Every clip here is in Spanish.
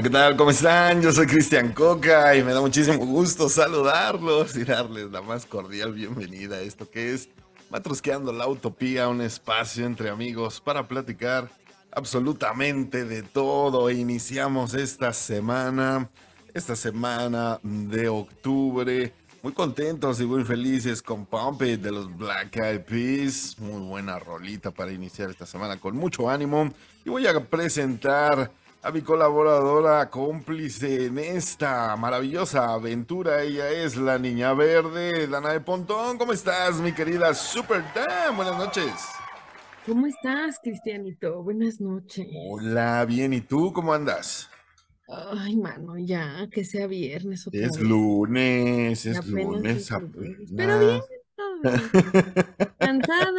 Hola, ¿qué tal? ¿Cómo están? Yo soy Cristian Coca y me da muchísimo gusto saludarlos y darles la más cordial bienvenida a esto que es Matrusqueando la Utopía, un espacio entre amigos para platicar absolutamente de todo. Iniciamos esta semana, esta semana de octubre. Muy contentos y muy felices con Pump It de los Black Eyed Peas. Muy buena rolita para iniciar esta semana con mucho ánimo. Y voy a presentar a mi colaboradora cómplice en esta maravillosa aventura. Ella es la niña verde, Dana de Pontón. ¿Cómo estás, mi querida Super Dan? Buenas noches. ¿Cómo estás, Cristianito? Buenas noches. Hola, bien. ¿Y tú cómo andas? Ay, mano, ya, que sea viernes otra Es vez. lunes, es Apenas lunes. es lunes. apenas. Pero bien. Cansada,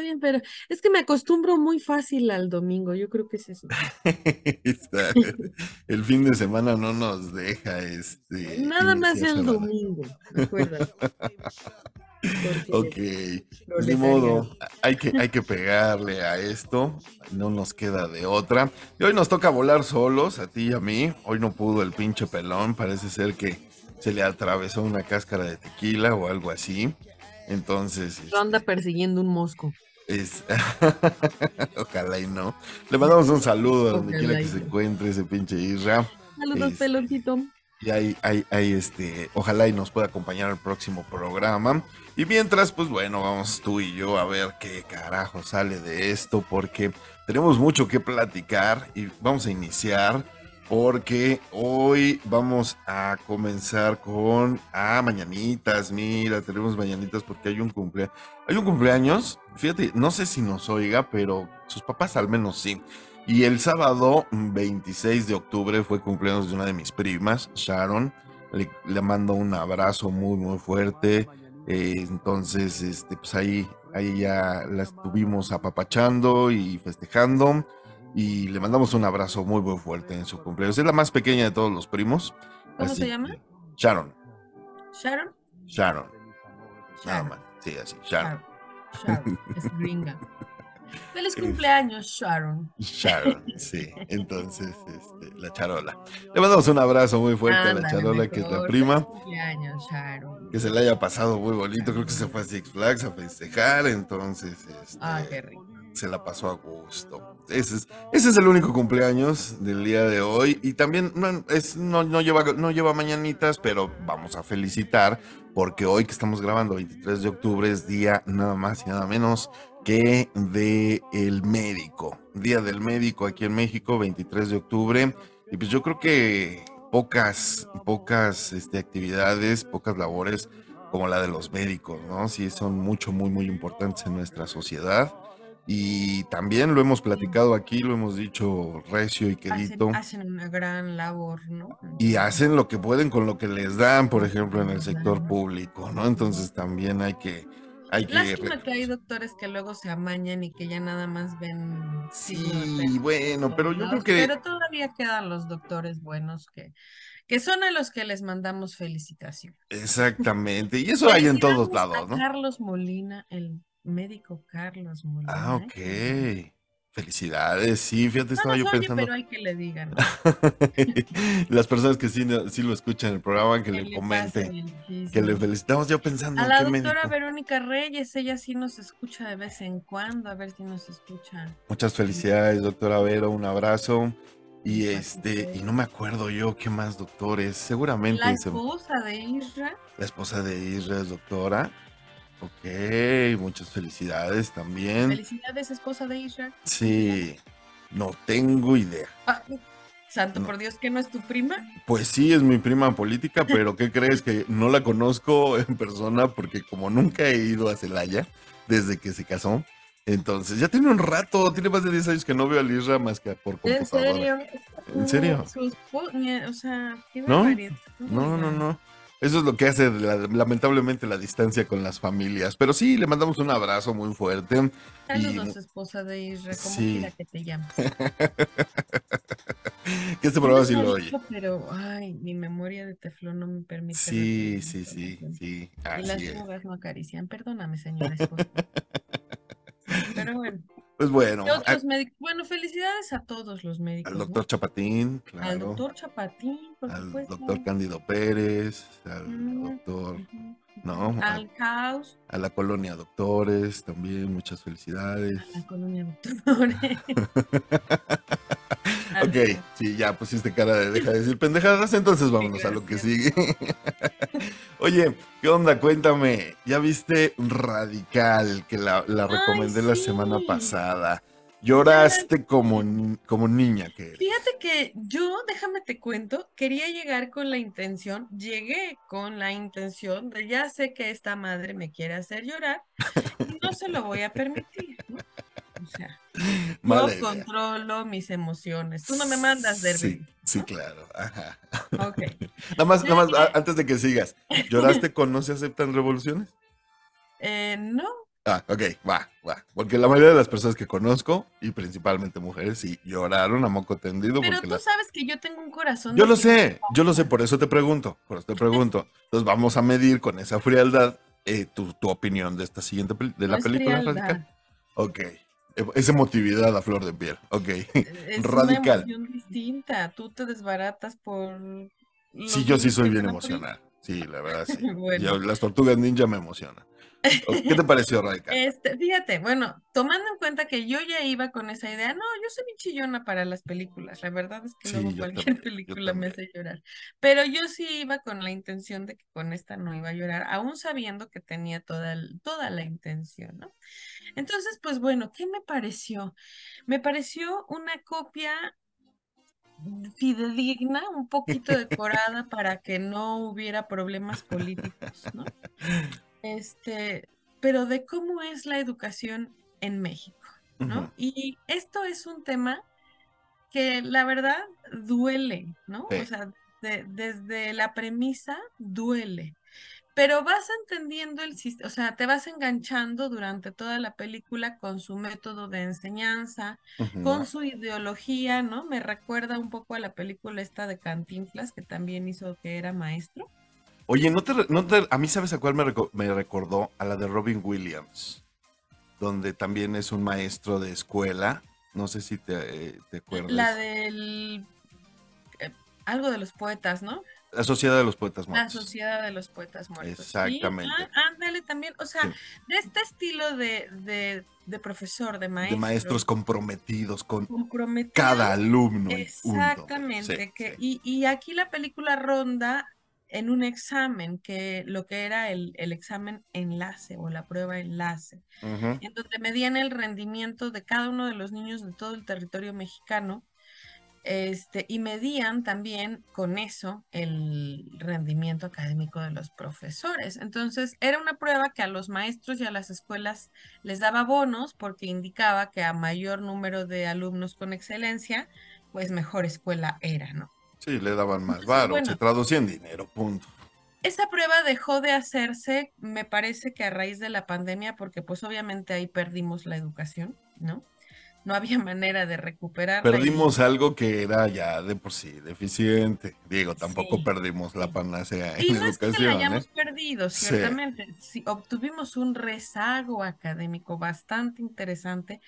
bien, pero es que me acostumbro muy fácil al domingo, yo creo que es eso. El fin de semana no nos deja este. Nada más el domingo. Porque Ok, proletariado. modo, hay que, hay que pegarle a esto, no nos queda de otra. Y hoy nos toca volar solos, a ti y a mí. Hoy no pudo el pinche pelón, parece ser que se le atravesó una cáscara de tequila o algo así. Entonces, Lo anda este, persiguiendo un mosco. es... ojalá y no. Le mandamos un saludo a donde quiera que se no. encuentre ese pinche Isra. Saludos, Este, peloncito. Y ahí, ahí, ahí, este, ojalá y nos pueda acompañar al próximo programa. Y mientras, pues bueno, vamos tú y yo a ver qué carajo sale de esto, porque tenemos mucho que platicar y vamos a iniciar porque hoy vamos a comenzar con ah, mañanitas, mira, tenemos mañanitas porque hay un cumpleaños. Hay un cumpleaños, fíjate, no sé si nos oiga, pero sus papás al menos sí. Y el sábado mm, 26 de octubre fue cumpleaños de una de mis primas, Sharon. Le, le mando un abrazo muy, muy fuerte. Eh, entonces, este, pues ahí, ahí ya la estuvimos apapachando y festejando. Y le mandamos un abrazo muy, muy fuerte en su cumpleaños. Es la más pequeña de todos los primos. ¿Cómo se llama? que- Sharon. Sharon. Sharon. Nada Sharon. más. Sí, así. Sharon. Sharon. Sharon, es gringa. Feliz cumpleaños, Sharon. Sharon, sí. Entonces, este, la charola. Le mandamos un abrazo muy fuerte a la charola, que es la prima. Cumpleaños, Sharon. Que se le haya pasado muy bonito. Creo que se fue a Six Flags a festejar. Entonces, este, Ah, qué rico. se la pasó a gusto. Ese es, ese es el único cumpleaños del día de hoy. Y también no, es, no, no lleva, no lleva mañanitas, pero vamos a felicitar porque hoy que estamos grabando, 23 de octubre, es día nada más y nada menos que de el médico. Día del médico aquí en México, 23 de octubre. Y pues yo creo que pocas, pocas este, actividades, pocas labores como la de los médicos, ¿no? Sí, son mucho, muy, muy importantes en nuestra sociedad. Y también lo hemos platicado aquí, lo hemos dicho recio y quedito. Hacen, hacen una gran labor, ¿no? Y hacen lo que pueden con lo que les dan, por ejemplo, en el sector público, ¿no? Entonces también hay que... Hay Lástima que hay doctores que luego se amañan y que ya nada más ven. Sí, bueno, pero yo creo que... Pero todavía quedan los doctores buenos que, que son a los que les mandamos felicitaciones. Exactamente, y eso hay en todos lados, ¿no? Carlos Molina, el médico Carlos Molina. Ah, ¿eh? Felicidades, sí, fíjate, No estaba yo pensando. pero hay que le digan. Las personas que sí, lo escuchan en el programa, que que le comenten, que le felicitamos yo pensando A en la qué doctora médico. Verónica Reyes, ella sí nos escucha de vez en cuando, a ver si nos escucha. Muchas felicidades, doctora Vero, un abrazo. Y este, y no me acuerdo yo qué más doctores, seguramente La se- esposa de Isra, la esposa de Israel es doctora. Ok, muchas felicidades también. felicidades esposa de Isra. Sí, no tengo idea. Ah, santo No. por Dios, que no es tu prima. Pues sí, es mi prima política, pero ¿qué crees? Que no la conozco en persona porque como nunca he ido a Celaya desde que se casó, entonces ya tiene un rato, tiene más de 10 años que no veo a Lisra más que por ¿En computadora. serio? ¿En serio? Espo- ni- o sea, qué ¿No? No, no, no. Eso es lo que hace la- lamentablemente la distancia con las familias. Pero sí, le mandamos un abrazo muy fuerte. Saludos, esposa de Isra, como Sí. quiera que te llames. Que este programa sí lo oye. Pero, ay, mi memoria de teflón no me permite. Sí, sí, sí, sí. Y las Así es. no acarician. Perdóname, señora esposa. Pero bueno, Pues bueno, ¿Qué otros médicos? Bueno, felicidades a todos los médicos. al ¿no? doctor Chapatín, Al claro. doctor Chapatín, por Al supuesto. doctor Cándido Pérez, al Mm, doctor, no, a, Al caos, a la colonia doctores, también muchas felicidades. a la colonia doctores. Ok, sí, ya pusiste cara de deja de decir pendejadas, entonces vámonos a lo que sigue. Oye, ¿qué onda? Cuéntame, ¿ya viste Radical, que la, la Ay, recomendé la semana pasada? Lloraste como, como niña que eres. Fíjate que yo, déjame te cuento, quería llegar con la intención, llegué con la intención de ya sé que esta madre me quiere hacer llorar y no se lo voy a permitir, ¿no? O sea, Mala yo idea. controlo mis emociones. Tú no me mandas, Derby. Sí, sí, claro. Ajá. Ok. Nada más, nada más, antes de que sigas, ¿lloraste con No se aceptan revoluciones? Eh, no, Ah, ok, va, va. Porque la mayoría de las personas que conozco, y principalmente mujeres, sí lloraron a moco tendido. pero tú sabes que yo tengo un corazón. Yo lo sé, yo lo sé, por eso te pregunto, por eso te pregunto. Entonces vamos a medir con esa frialdad eh, tu, tu opinión de esta siguiente, de No la es película radical. Ok, E- esa emotividad a flor de piel, ok. Es Radical. una emoción distinta. Tú te desbaratas por. Sí, yo sí soy bien emocional. Sí, la verdad sí. Bueno. Las tortugas ninja me emocionan. ¿Qué te pareció Radical? Este, fíjate, bueno, tomando en cuenta que yo ya iba con esa idea, no, yo soy bien chillona para las películas, la verdad es que Sí, luego cualquier también, película me hace llorar, pero yo sí iba con la intención de que con esta no iba a llorar, aún sabiendo que tenía toda, el- toda la intención, ¿no? Entonces, pues bueno, ¿qué me pareció? Me pareció una copia fidedigna, un poquito decorada para que no hubiera problemas políticos, ¿no? Este, pero de cómo es la educación en México, ¿no? Y esto es un tema que la verdad duele, ¿no? Sí. O sea, de- desde la premisa duele. Pero vas entendiendo el sistema, o sea, te vas enganchando durante toda la película con su método de enseñanza, con su ideología, ¿no? Me recuerda un poco a la película esta de Cantinflas, que también hizo que era maestro. Oye, ¿no te, no te- a mí sabes a cuál me, reco- me recordó? A la de Robin Williams, donde también es un maestro de escuela. No sé si te, eh, te acuerdas. La del... eh, algo de los poetas, ¿no? La Sociedad de los Poetas La Muertos. Sociedad de los Poetas Muertos. Exactamente. ah, ándale también, o sea, Sí. de este estilo de, de, de profesor, de maestro. De maestros comprometidos con cada alumno. y. Exactamente. Sí, que, sí. Y, y aquí la película ronda en un examen, que lo que era el, el examen enlace o la prueba enlace, en donde medían el rendimiento de cada uno de los niños de todo el territorio mexicano. Este, y medían también con eso el rendimiento académico de los profesores. Entonces, era una prueba que a los maestros y a las escuelas les daba bonos porque indicaba que a mayor número de alumnos con excelencia, pues mejor escuela era, ¿no? Sí, le daban más varo, bueno. se traducía en dinero, punto. Esa prueba dejó de hacerse, me parece que a raíz de la pandemia, porque pues obviamente ahí perdimos la educación, ¿no? No había manera de recuperarla. y- Perdimos algo que era ya de por sí deficiente. Digo, tampoco Sí, perdimos la sí. panacea Y en no es que la educación, hayamos ¿eh? perdido, Sí. ciertamente. Sí, obtuvimos un rezago académico bastante interesante.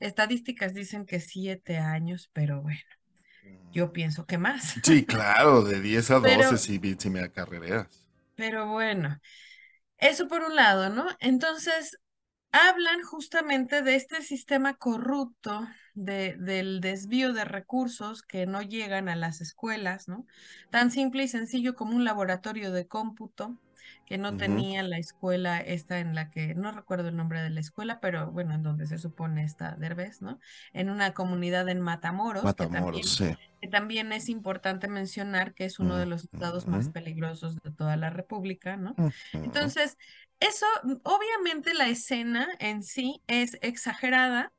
Estadísticas dicen que siete años, pero bueno, yo pienso que más. Sí, claro, de 10 a 12 Pero- sí, vi- sí me acarrereas. Pero bueno, eso por un lado, ¿no? Entonces, hablan justamente de este sistema corrupto, de, del desvío de recursos que no llegan a las escuelas, ¿no? Tan simple y sencillo como un laboratorio de cómputo que no tenía la escuela esta en la que, no recuerdo el nombre de la escuela, pero bueno, en donde se supone está Derbez, ¿no? En una comunidad en Matamoros, que también Matamoros, sí. que también es importante mencionar que es uno de los estados más peligrosos de toda la República, ¿no? Entonces, eso, obviamente la escena en sí es exagerada,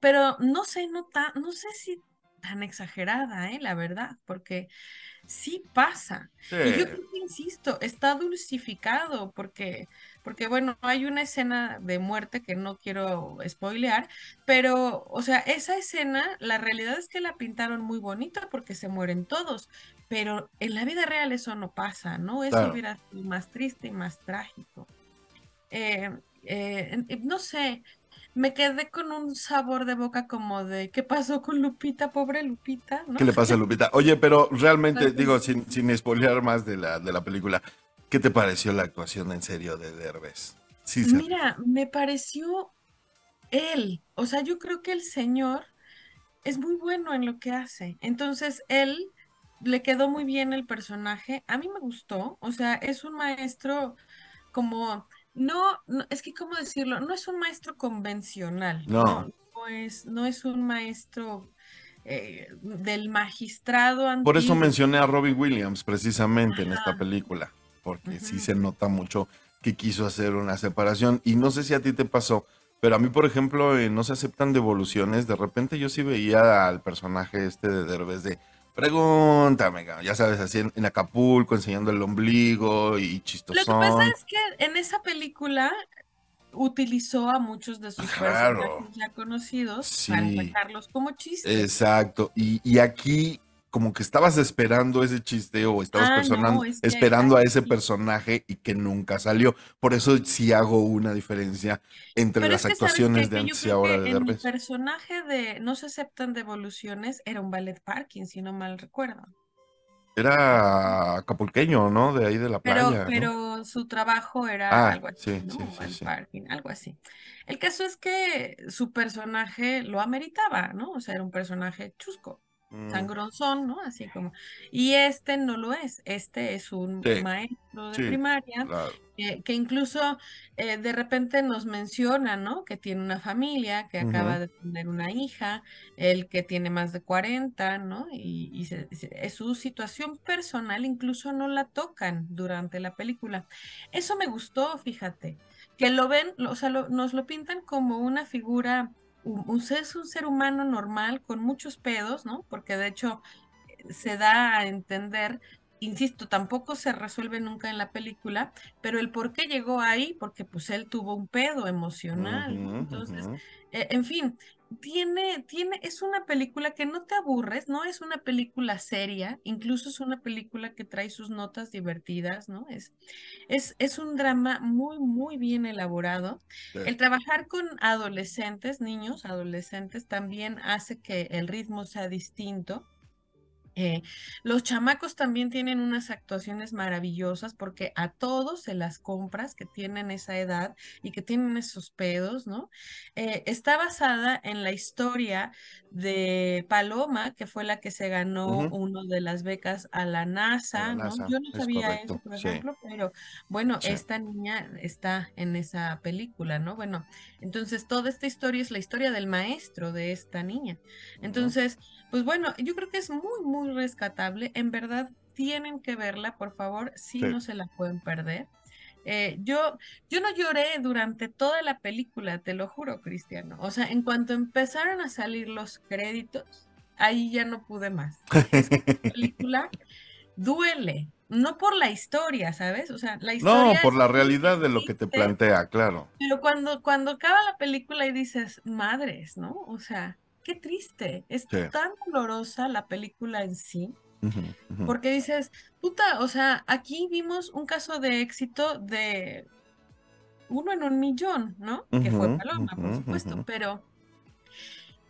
pero no sé, no, ta- no sé si tan exagerada, ¿eh? La verdad, porque sí pasa. Y yo insisto, está dulcificado porque, porque, bueno, hay una escena de muerte que no quiero spoilear, pero, o sea, esa escena, la realidad es que la pintaron muy bonita porque se mueren todos, pero en la vida real eso no pasa, ¿no? Eso Claro. hubiera sido más triste y más trágico. Eh, eh, no sé, me quedé con un sabor de boca como de ¿qué pasó con Lupita? Pobre Lupita, ¿no? ¿Qué le pasa a Lupita? Oye, pero realmente, digo, sin, sin spoilear más de la, de la película, ¿qué te pareció la actuación en serio de Derbez? Sí, Mira, me pareció él, o sea, yo creo que el señor es muy bueno en lo que hace. Entonces, él le quedó muy bien el personaje. A mí me gustó, o sea, es un maestro como no, es que, ¿cómo decirlo? No es un maestro convencional. No. No, es, no es un maestro eh, del magistrado Por eso mencioné a Robin Williams precisamente en esta película, porque sí se nota mucho que quiso hacer una separación. Y no sé si a ti te pasó, pero a mí, por ejemplo, no se aceptan devoluciones. De repente yo sí veía al personaje este de Derbez de Pregúntame, ya sabes, así en, Acapulco enseñando el ombligo y chistosón. Lo que pasa es que en esa película utilizó a muchos de sus personajes ya conocidos para sacarlos como chistes. Exacto, y, y aquí como que estabas esperando ese chiste o estabas ah, esperando a ese personaje y que nunca salió. Por eso sí hago una diferencia entre las actuaciones de antes y ahora de El personaje de No se aceptan devoluciones era un ballet parking, si no mal recuerdo. Era acapulqueño, ¿no? De ahí de la playa. Pero, su trabajo era ah, algo así, ¿no? ballet parking, algo así. El caso es que su personaje lo ameritaba, ¿no? O sea, era un personaje chusco. Mm. sangrosón, ¿no? Así como. Y este no lo es, este es un maestro de primaria que incluso eh, de repente nos menciona, ¿no? Que tiene una familia, que acaba de tener una hija, el que tiene más de 40, ¿no? Y, su situación personal incluso no la tocan durante la película. Eso me gustó, fíjate, que lo ven, o sea, nos lo pintan como una figura un, es un ser humano normal con muchos pedos, ¿no? Porque de hecho se da a entender, insisto, tampoco se resuelve nunca en la película, pero el por qué llegó ahí, porque pues él tuvo un pedo emocional, entonces, eh, en fin, tiene, tiene, es una película que no te aburres, no es una película seria, incluso es una película que trae sus notas divertidas, ¿no? Es, es, es un drama muy, muy bien elaborado. El trabajar con adolescentes, niños, adolescentes, también hace que el ritmo sea distinto. Eh, los chamacos también tienen unas actuaciones maravillosas porque a todos se las compras que tienen esa edad y que tienen esos pedos, ¿no? Eh, está basada en la historia de Paloma, que fue la que se ganó una de las becas a la NASA, ¿no? Yo no sabía eso, por ejemplo, pero bueno, esta niña está en esa película, ¿no? Bueno, entonces toda esta historia es la historia del maestro de esta niña. Entonces, pues bueno, yo creo que es muy, muy rescatable. En verdad, tienen que verla, por favor, si no se la pueden perder. Eh, yo, yo no lloré durante toda la película, te lo juro, Cristiano. O sea, en cuanto empezaron a salir los créditos, ahí ya no pude más. Esta película duele, no por la historia, ¿sabes? O sea, la historia. No, por la realidad de lo que te plantea, claro. Pero cuando, cuando acaba la película y dices, madres, ¿no? O sea, qué triste. Es tan dolorosa la película en sí. Porque dices, puta, o sea, aquí vimos un caso de éxito de uno en un millón, ¿no? que fue Paloma, por supuesto, pero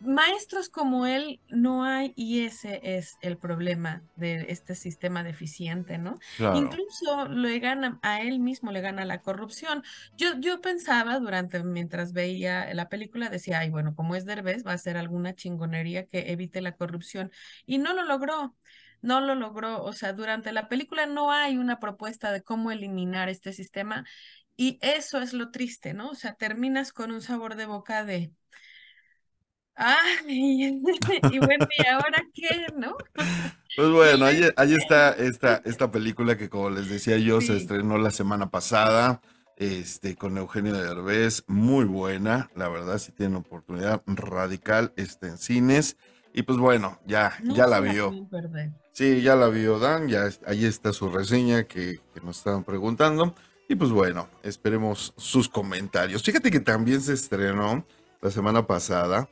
maestros como él no hay y ese es el problema de este sistema deficiente, ¿no? Incluso le gana a él mismo, le gana la corrupción. Yo, yo pensaba durante, mientras veía la película, decía, ay, bueno, como es Derbez, va a ser alguna chingonería que evite la corrupción y no lo logró. No lo logró, o sea, durante la película no hay una propuesta de cómo eliminar este sistema y eso es lo triste, ¿no? O sea, terminas con un sabor de boca de, Ay, y bueno, ¿y ahora qué, no? Pues bueno, ahí, está esta, esta película que como les decía yo, se estrenó la semana pasada, este, con Eugenio Derbez, muy buena, la verdad, si tienen oportunidad, radical, está en cines, y pues bueno, ya, ya la vio. Sí, ya la vio Dan, ya ahí está su reseña que, que nos estaban preguntando, y pues bueno, esperemos sus comentarios. Fíjate que también se estrenó la semana pasada,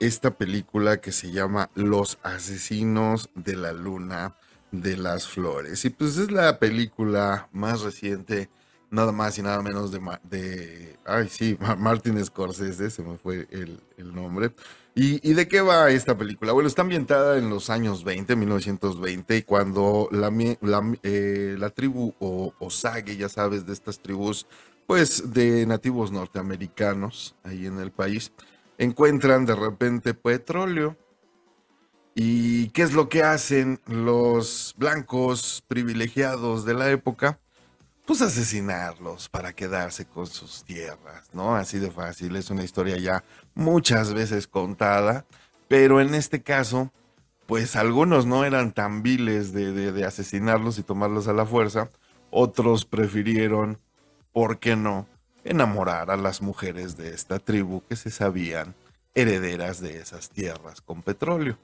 esta película que se llama Los asesinos de la luna de las flores. Y pues es la película más reciente nada más y nada menos de, de ay sí, Martin Scorsese, se me fue el, nombre. ¿Y, de qué va esta película? Bueno, está ambientada en los años 20, 1920, y cuando la, eh, la, tribu o, Osage, ya sabes, de estas tribus, pues de nativos norteamericanos ahí en el país, encuentran de repente petróleo. ¿Y qué es lo que hacen los blancos privilegiados de la época? pues asesinarlos para quedarse con sus tierras, ¿no? Así de fácil, es una historia ya muchas veces contada, pero en este caso, pues algunos no eran tan viles de, asesinarlos y tomarlos a la fuerza, otros prefirieron, ¿por qué no?, enamorar a las mujeres de esta tribu que se sabían herederas de esas tierras con petróleo.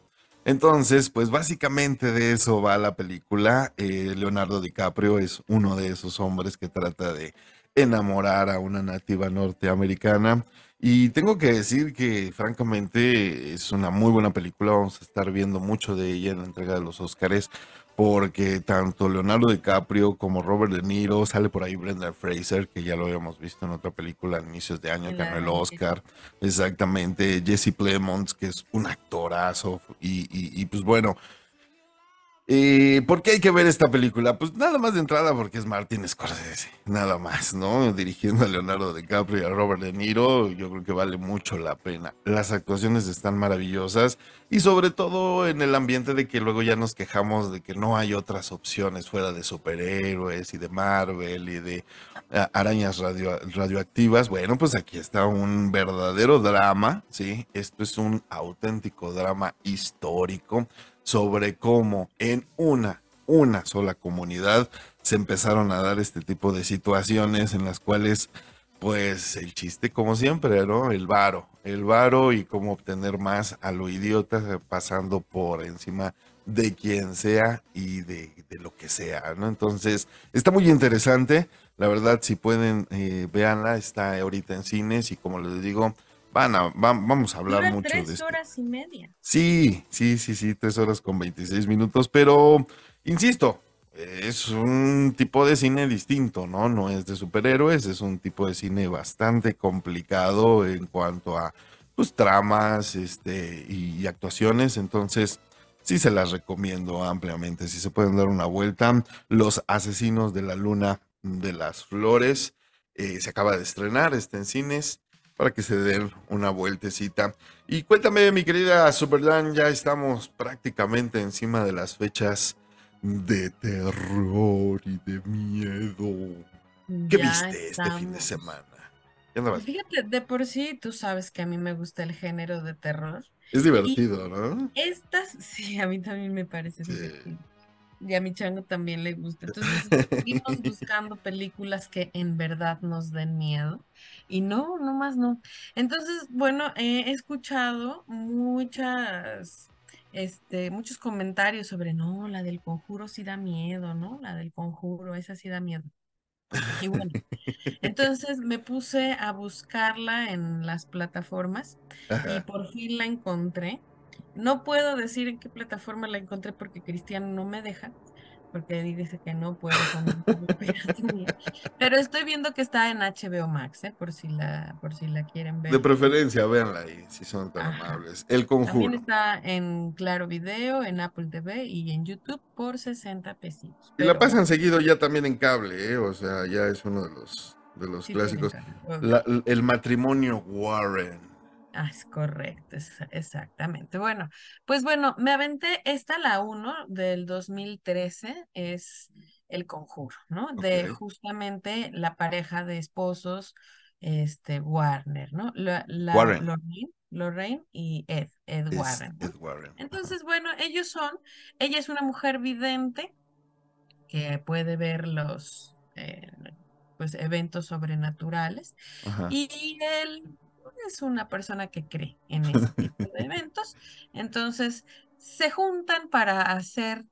Entonces, pues básicamente de eso va la película. Eh, Leonardo DiCaprio es uno de esos hombres que trata de enamorar a una nativa norteamericana. Y tengo que decir que francamente es una muy buena película. Vamos a estar viendo mucho de ella en la entrega de los Oscars porque tanto Leonardo DiCaprio como Robert De Niro, sale por ahí Brenda Fraser, que ya lo habíamos visto en otra película a inicios de año, ganó el Oscar, exactamente, Jesse Plemons, que es un actorazo, y, y pues bueno, ¿Y por qué hay que ver esta película? Pues nada más de entrada porque es Martin Scorsese, nada más, ¿no? Dirigiendo a Leonardo DiCaprio y a Robert De Niro, yo creo que vale mucho la pena. Las actuaciones están maravillosas y sobre todo en el ambiente de que luego ya nos quejamos de que no hay otras opciones fuera de superhéroes y de Marvel y de arañas radioactivas. Bueno, pues aquí está un verdadero drama, ¿sí? Esto es un auténtico drama histórico sobre cómo en una, una sola comunidad se empezaron a dar este tipo de situaciones en las cuales, pues el chiste como siempre, ¿no? El varo, el varo y cómo obtener más a lo idiota pasando por encima de quien sea y de, lo que sea, ¿no? Entonces, está muy interesante. La verdad, si pueden, eh, está ahorita en cines y como les digo, vamos a hablar mucho de Tres horas y media. Sí, sí, sí, sí, tres horas con 26 minutos, pero insisto, es un tipo de cine distinto, ¿no? No es de superhéroes, es un tipo de cine bastante complicado en cuanto a pues tramas este, y, actuaciones, entonces sí se las recomiendo ampliamente, si se pueden dar una vuelta. Los Asesinos de la Luna de las Flores eh, se acaba de estrenar, está en cines para que se den una vueltecita. Y cuéntame, mi querida Superdan, ya estamos prácticamente encima de las fechas de terror y de miedo. ¿Qué viste este fin de semana? Fíjate, de por sí tú sabes que a mí me gusta el género de terror. Es divertido, ¿no? Estas, sí, a mí también me parece divertido y a mi chango también le gusta. Entonces seguimos buscando películas que en verdad nos den miedo. Y no, no más no. Entonces, bueno, he escuchado muchas, este, muchos comentarios sobre, no, la del conjuro sí da miedo, ¿no? La del conjuro, esa sí da miedo. Y bueno, entonces me puse a buscarla en las plataformas y por fin la encontré. No puedo decir en qué plataforma la encontré porque Cristiano no me deja, porque dice que no puedo Pero estoy viendo que está en HBO Max, ¿eh? por si la, por si la quieren ver. De preferencia, véanla ahí, si son tan amables. El conjuro. También está en Claro Video, en Apple TV y en YouTube por 60 pesitos. Y la pasan seguido ya también en cable, ¿eh? o sea, ya es uno de los, de los clásicos. el matrimonio Warren. Ah, es correcto, exactamente. Bueno, pues bueno, me aventé esta, la 1 del 2013, es El Conjuro, ¿no? De justamente la pareja de esposos, este, Warner, ¿no? La, Warren. Lorraine, y Ed, Ed Warren. Ed Warren. Entonces, bueno, ellos son, ella es una mujer vidente que puede ver los, eh, pues, eventos sobrenaturales. Y él es una persona que cree en este tipo de eventos. Entonces, se juntan para hacer,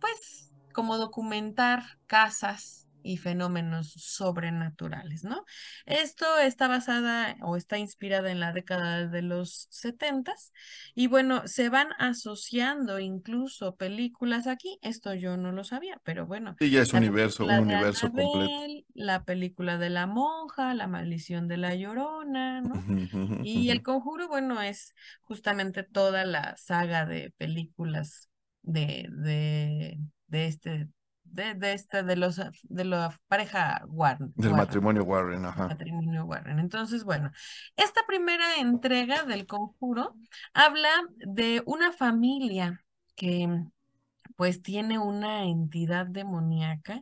pues, como documentar casas y fenómenos sobrenaturales, ¿no? Esto está basada o está inspirada en la década de los setentas y bueno, se van asociando incluso películas aquí, esto yo no lo sabía, pero bueno. Sí, ya es universo, un universo completo. La película de la monja, la maldición de la llorona, ¿no? Y el conjuro, bueno, es justamente toda la saga de películas de, de, de este de, de esta, de los, de la pareja Warren. Del matrimonio Warren, ajá. Matrimonio Warren. Entonces, bueno, esta primera entrega del conjuro habla de una familia que pues tiene una entidad demoníaca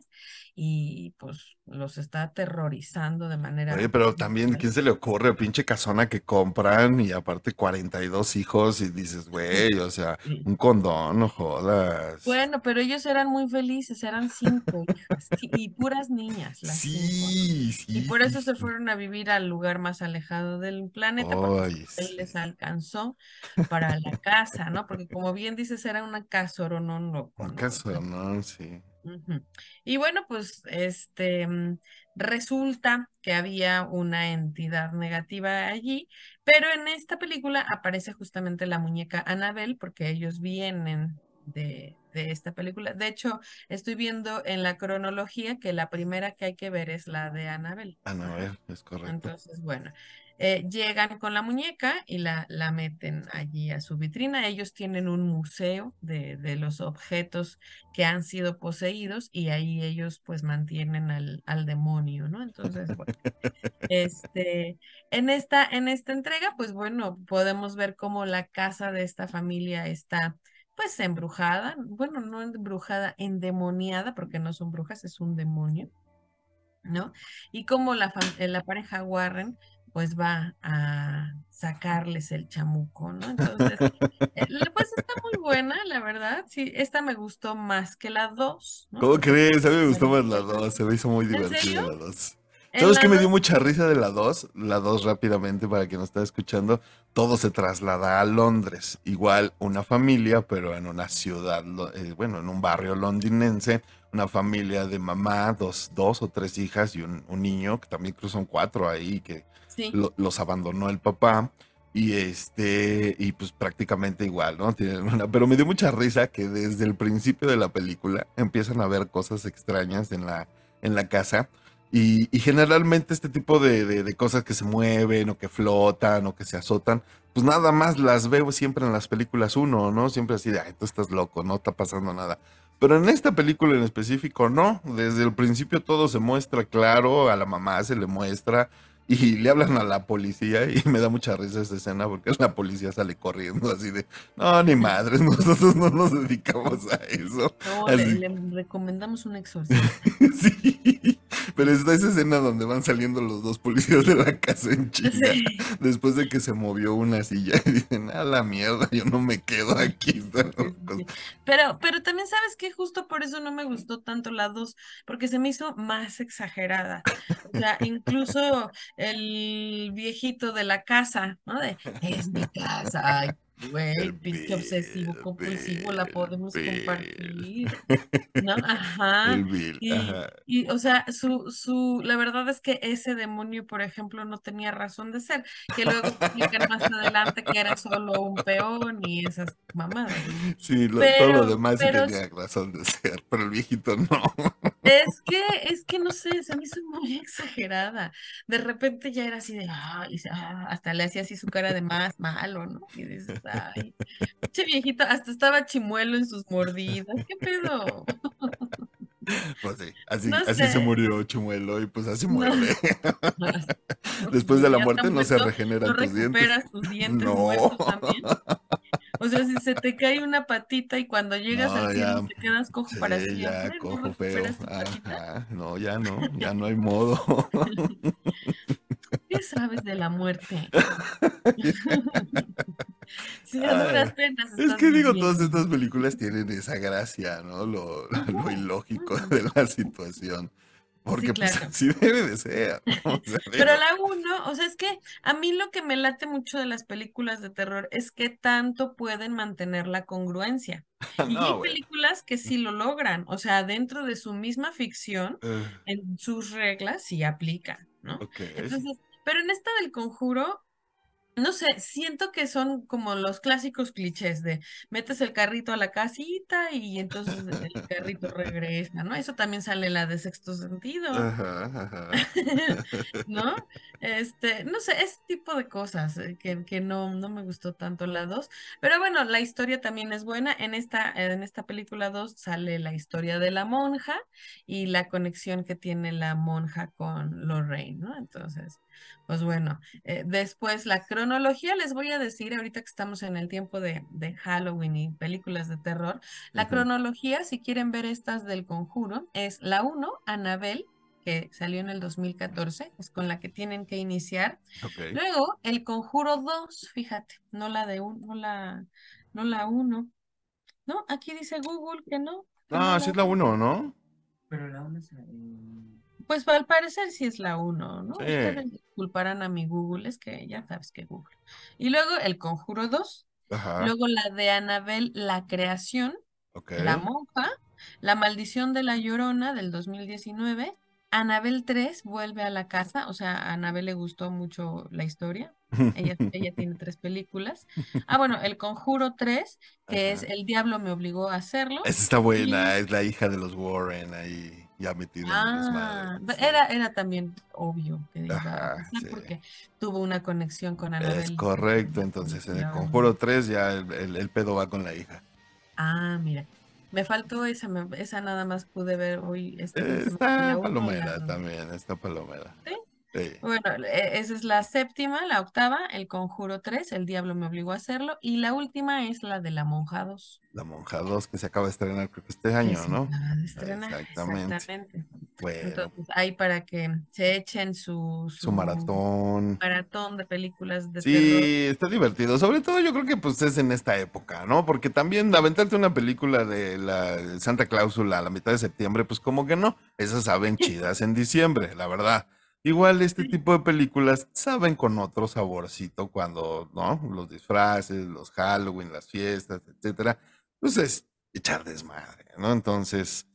y pues los está aterrorizando de manera... Oye, pero también, ¿quién se le ocurre? Pinche casona que compran y aparte 42 hijos y dices, güey, o sea, un condón, no jodas. Bueno, pero ellos eran muy felices, eran cinco hijas y puras niñas. Las sí, sí. Y por eso se fueron a vivir al lugar más alejado del planeta, porque él les alcanzó para la casa, ¿no? Porque como bien dices, era una casa no, no. Un no, sí. Y bueno, pues este mm, resulta que había una entidad negativa allí, pero en esta película aparece justamente la muñeca Annabelle porque ellos vienen de, de esta película. De hecho, estoy viendo en la cronología que la primera que hay que ver es la de Annabelle. Annabelle, es correcto. Entonces, bueno, eh, llegan con la muñeca y la, la meten allí a su vitrina. Ellos tienen un museo de, de, los objetos que han sido poseídos y ahí ellos pues mantienen al, al demonio, ¿no? Entonces, bueno, este, en esta, en esta entrega, pues bueno, podemos ver cómo la casa de esta familia está pues embrujada, bueno, no embrujada, endemoniada, porque no son brujas, es un demonio, ¿no? Y como la, la pareja Warren pues va a sacarles el chamuco, ¿no? Entonces, eh, pues está muy buena, la verdad. Sí, esta me gustó más que la 2. ¿Cómo crees? A mí me gustó más la 2, se me hizo muy divertida la 2. ¿Sabes qué me dio mucha risa de la 2? La 2 rápidamente para quien nos está escuchando, todo se traslada a Londres. Igual una familia, pero en una ciudad, eh, bueno, en un barrio londinense, una familia de mamá, dos, dos o tres hijas y un, un niño, que también cruzan cuatro ahí, que los abandonó el papá. Y este, y pues prácticamente igual, ¿no? Tienen una, pero me dio mucha risa que desde el principio de la película empiezan a ver cosas extrañas en la, en la casa. Y, generalmente este tipo de, cosas que se mueven o que flotan o que se azotan, pues nada más las veo siempre en las películas uno, ¿no? Siempre así de, ay, tú estás loco, no está pasando nada. Pero en esta película en específico, no. Desde el principio todo se muestra claro, a la mamá se le muestra, y le hablan a la policía y me da mucha risa esa escena porque la policía sale corriendo así de, no, ni madres, nosotros no nos dedicamos a eso. No, le, recomendamos un exorcismo. sí, pero está esa escena donde van saliendo los dos policías de la casa en China después de que se movió una silla y dicen, a la mierda, yo no me quedo aquí. Pero, pero también sabes que justo por eso no me gustó tanto la 2, porque se me hizo más exagerada. O sea, incluso el viejito de la casa, ¿no? De, es mi casa, güey, pinche obsesivo compulsivo, la podemos compartir, ¿no? Ajá. y, y, o sea, su, su, la verdad es que ese demonio, por ejemplo, no tenía razón de ser, que luego explican más adelante que era solo un peón y esas mamadas. Sí, todo lo demás sí tenía razón de ser, pero el viejito no. Es que, es que no sé, se me hizo muy exagerada. De repente ya era así de, ah, y ah, hasta le hacía así su cara de más malo, ¿no? Y dices, ay, ese viejito, hasta estaba chimuelo en sus mordidas, ¿qué pedo? Pues sí, así, así se murió Chimuelo y pues así muere. Después de la muerte no se regeneran tus dientes. tus dientes no. O sea, si se te cae una patita y cuando llegas al cielo te quedas cojo para siempre. Ya, cojo feo. no, ya no, ya no hay modo. ¿Qué sabes de la muerte? sí, a duras penas. Es que digo, todas estas películas tienen esa gracia, ¿no? Lo, lo ilógico de la situación. Porque pues, así debe de ser. Pero la uno, o sea, es que a mí lo que me late mucho de las películas de terror es que tanto pueden mantener la congruencia. Y hay películas que sí lo logran, o sea, dentro de su misma ficción, Eh, en sus reglas sí aplica, ¿no? ok. Entonces, pero en esta del conjuro, no sé, siento que son como los clásicos clichés de metes el carrito a la casita y entonces el carrito regresa, ¿no? Eso también sale la de sexto sentido. Ajá, ajá. ¿no? Este, no sé, ese tipo de cosas eh, que, que no, no me gustó tanto la 2. Pero bueno, la historia también es buena. En esta, en esta película 2 sale la historia de la monja y la conexión que tiene la monja con Lorraine, ¿no? Entonces, pues bueno, eh, después la cronología les voy a decir, ahorita que estamos en el tiempo de, de Halloween y películas de terror, la cronología, si quieren ver estas del conjuro, es la 1, Annabelle que salió en el 2014, es con la que tienen que iniciar. Luego, el Conjuro 2, fíjate, no la de un, no la, no la 1. No, aquí dice Google que no. que no Ah, sí es la 1, ¿no? Pero la una se... eh, Pues al parecer sí es la 1, ¿no? Sí. Ustedes disculparán a mi Google, es que ya sabes que Google. Y luego el Conjuro 2, Ajá. luego la de Anabel, La Creación, Ok. La Monja, La Maldición de la Llorona del 2019, Anabel 3 vuelve a la casa, o sea, a Anabel le gustó mucho la historia. Ella, ella tiene tres películas. Ah, bueno, El Conjuro 3, que es. El Diablo me obligó a hacerlo. Esa está buena, es la hija de los Warren ahí ya metida en Ah, desmadre. be- sí. era, era también obvio que iba a Ajá, pasar sí. porque tuvo una conexión con Anabel. Es correcto, entonces en el. Conjuro 3 ya el, el- el pedo va con la hija. Ah, mira. Me faltó esa, me- esa nada más pude ver hoy. Este Eh, está palomera también, está palomera. ¿Sí? Sí. Bueno, e- esa es la séptima, la octava, El Conjuro 3, El Diablo me obligó a hacerlo, y la última es la de la Monja 2, La Monja 2 que se acaba de estrenar creo que este que año, se ¿no? acaba de estrenar. Exactamente. Exactamente. Bueno, Entonces, ahí para que se echen su, su maratón. maratón de películas de Sí, terror. está divertido. Sobre todo yo creo que pues es en esta época, ¿no? Porque también aventarte una película de la Santa Cláusula a la mitad de septiembre, pues como que no. Esas saben chidas en diciembre, la verdad. Igual este tipo de películas saben con otro saborcito cuando, ¿no? Los disfraces, los Halloween, las fiestas, etcétera. Pues es echar desmadre, ¿no? Entonces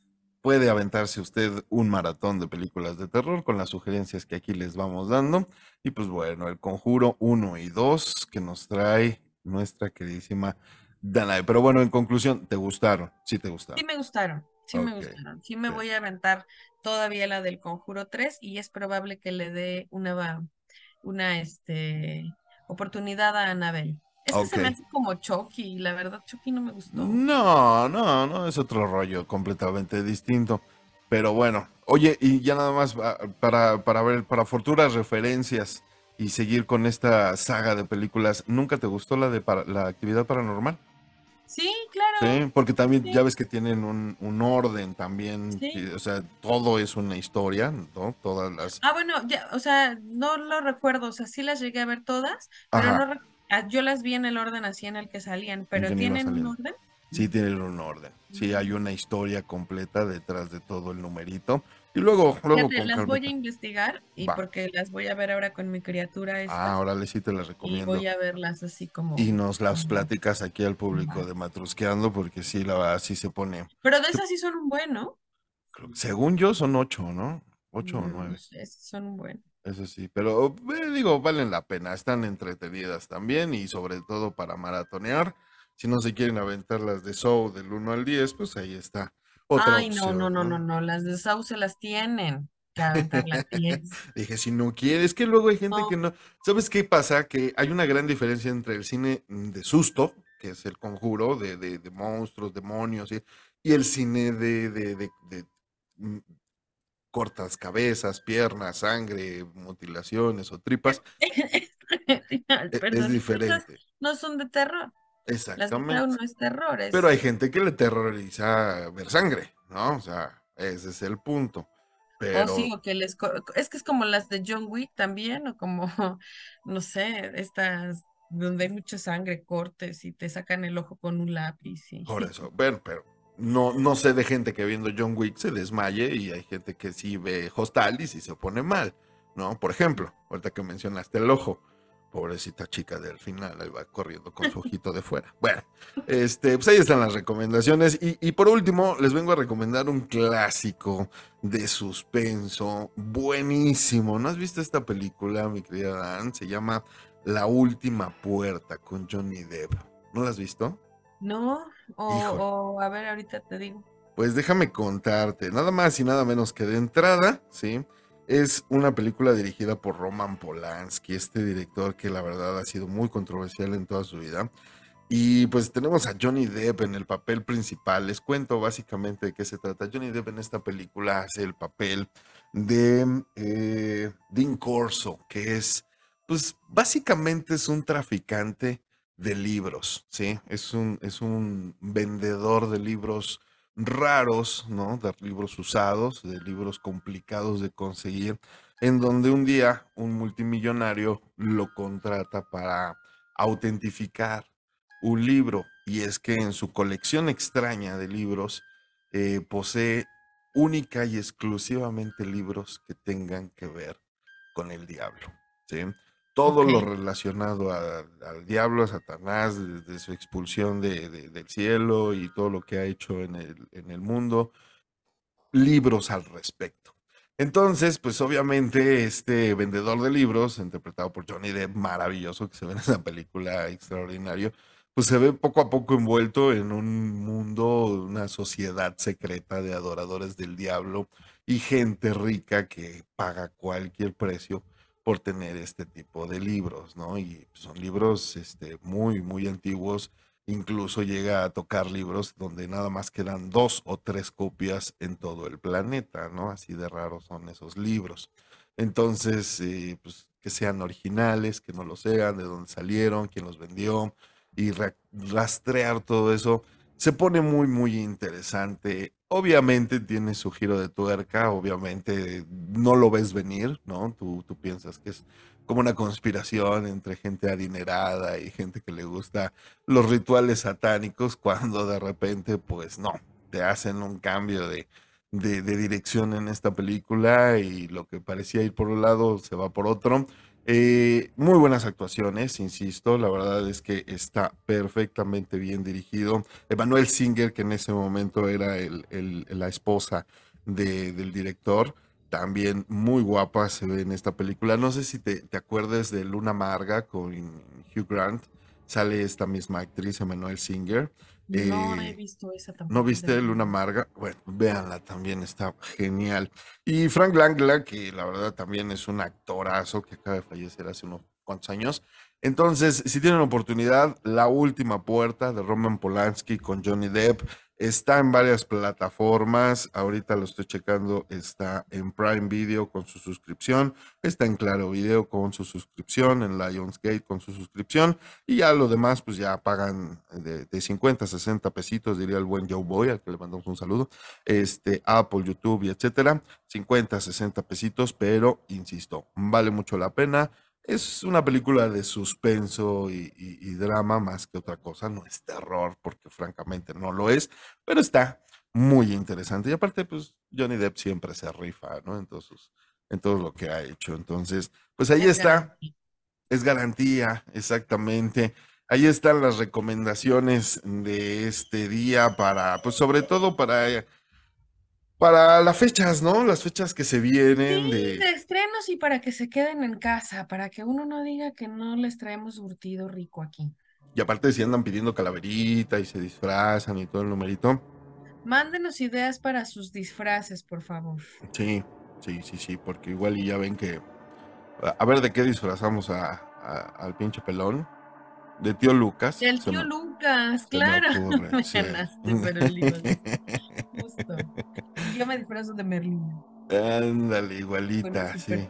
puede aventarse usted un maratón de películas de terror con las sugerencias que aquí les vamos dando. Y pues bueno, el conjuro 1 y 2 que nos trae nuestra queridísima Danae. Pero bueno, en conclusión, ¿te gustaron? Sí, te gustaron. Sí me gustaron, sí me gustaron. Sí me voy a aventar todavía la del Conjuro 3 y es probable que le dé una, una este, oportunidad a Anabel. Es que se me hace como Chucky, la verdad Chucky no me gustó. No, no, no, es otro rollo completamente distinto. Pero bueno, oye, y ya nada más ah, para, para ver, para futuras referencias y seguir con esta saga de películas, ¿nunca te gustó la de para- la actividad paranormal? Sí, claro. Sí, porque también sí. ya ves que tienen un, un orden también, Sí. o sea, todo es una historia, ¿no? Todas las... Ah, bueno, ya, o sea, no lo recuerdo, o sea, sí las llegué a ver todas, pero Ajá. no re- ah, yo las vi en el orden así en el que salían, pero ¿tienen un orden? Sí, tienen un orden. Sí, hay una historia completa detrás de todo el numerito. Y luego, luego Fíjate, con las voy a investigar y Va. porque las voy a ver ahora con mi criatura Ah, órale, sí te las y recomiendo. voy a verlas así como... Y nos las platicas aquí al público Va. de Matrusqueando, porque sí, la verdad, sí se pone. Pero de esas sí son un buen, ¿no? Según yo, son ocho, ¿no? Ocho o Mm, nueve. Son un buen. Eso sí, pero eh, digo, valen la pena, están entretenidas también y sobre todo para maratonear. Si no se quieren aventar las de Show del 1 al 10, pues ahí está. Otra Ay, no, opción, no, no, no, no, las de Sauce las tienen. Que aventar las 10. Dije, si no quieres, que luego hay gente No. que no. ¿Sabes qué pasa? Que hay una gran diferencia entre el cine de susto, que es el conjuro de, de- de monstruos, demonios, y, y el cine de, de- mm, cortas cabezas, piernas, sangre, mutilaciones o tripas. E- es diferente. no son de terror. Exactamente. No es terror, es... Pero hay gente que le terroriza ver sangre, ¿no? O sea, ese es el punto. Pero O sí, o que les... Es que es como las de John Wick también, o como, no sé, estas donde hay mucha sangre, cortes y te sacan el ojo con un lápiz. Y... por eso, ven, pero no, no sé de gente que viendo John Wick se desmaye y hay gente que sí ve Hostal y sí se pone mal. ¿no? Por ejemplo, ahorita que mencionaste el ojo, pobrecita chica del final, ahí va corriendo con su ojito de fuera. Bueno, este, pues ahí están las recomendaciones. Y, y por último, les vengo a recomendar un clásico de suspenso, buenísimo. ¿No has visto esta película, mi querida Dan? Se llama La Última Puerta con Johnny Depp. ¿No la has visto? No, o, a ver, ahorita te digo. Pues déjame contarte, nada más y nada menos que de entrada, ¿sí? Es una película dirigida por Roman Polanski, este director que la verdad ha sido muy controversial en toda su vida. Y pues tenemos a Johnny Depp en el papel principal. Les cuento básicamente de qué se trata. Johnny Depp en esta película hace el papel de eh, Dean Corso, que es, pues básicamente es un traficante de libros, ¿sí? Es un, es un vendedor de libros raros, ¿no? De libros usados, de libros complicados de conseguir, en donde un día un multimillonario lo contrata para autentificar un libro. Y es que en su colección extraña de libros eh, posee única y exclusivamente libros que tengan que ver con el diablo, ¿sí? Todo lo relacionado a- al diablo, a Satanás, desde su expulsión de- de- del cielo y todo lo que ha hecho en el, en el mundo, libros al respecto. Entonces, pues obviamente este vendedor de libros, interpretado por Johnny Depp, maravilloso que se ve en esa película extraordinario, pues se ve poco a poco envuelto en un mundo, una sociedad secreta de adoradores del diablo y gente rica que paga cualquier precio por tener este tipo de libros, ¿no? Y son libros este, muy, muy antiguos. Incluso llega a tocar libros donde nada más quedan dos o tres copias en todo el planeta, ¿no? Así de raros son esos libros. Entonces, eh, pues que sean originales, que no lo sean, de dónde salieron, quién los vendió, y ra- rastrear todo eso se pone muy, muy interesante. Obviamente tiene su giro de tuerca, obviamente no lo ves venir, ¿no? Tú, tú piensas que es como una conspiración entre gente adinerada y gente que le gusta los rituales satánicos, cuando de repente, pues no, te hacen un cambio de, de, de dirección en esta película y lo que parecía ir por un lado se va por otro. Eh, muy buenas actuaciones, insisto, la verdad es que está perfectamente bien dirigido. Emanuel Singer, que en ese momento era el- la esposa de- del director, también muy guapa se ve en esta película. No sé si te, te acuerdas de Luna Marga con Hugh Grant, sale esta misma actriz, Emanuel Singer. No he Eh, visto esa tampoco. ¿No viste Luna verdad. Marga? Bueno, véanla, también está genial. Y Frank Langla, que la verdad también es un actorazo que acaba de fallecer hace unos cuantos años. Entonces, si tienen oportunidad, La Última Puerta de Roman Polanski con Johnny Depp está en varias plataformas. Ahorita lo estoy checando, está en Prime Video con su suscripción, está en Claro Video con su suscripción, en Lionsgate con su suscripción. Y ya lo demás, pues ya pagan de, de 50, 60 pesitos, diría el buen Joe Boy, al que le mandamos un saludo. Este, Apple, YouTube y etcétera. 50, 60 pesitos, pero insisto, vale mucho la pena. Es una película de suspenso y, y- y drama más que otra cosa. No es terror, porque francamente no lo es, pero está muy interesante. Y aparte, pues Johnny Depp siempre se rifa, ¿no? En, todos sus- en todo lo que ha hecho. Entonces, pues ahí Es está. garantía. Es garantía, exactamente. Ahí están las recomendaciones de este día para, pues sobre todo para, para las fechas, ¿no? Las fechas que se vienen Sí, de... de estrenos y para que se queden en casa, para que uno no diga que no les traemos surtido rico aquí. Y aparte si andan pidiendo calaverita y se disfrazan y todo el numerito. Mándenos ideas para sus disfraces, por favor. Sí, sí, sí, sí, porque igual y ya ven que... A ver de qué disfrazamos a, a- al pinche pelón. De tío Lucas. Del tío me- Lucas, claro. ocurre, Me sí. ganaste, pero el libro, justo. Yo me disfrazo de Merlín. Ándale, igualita, sí.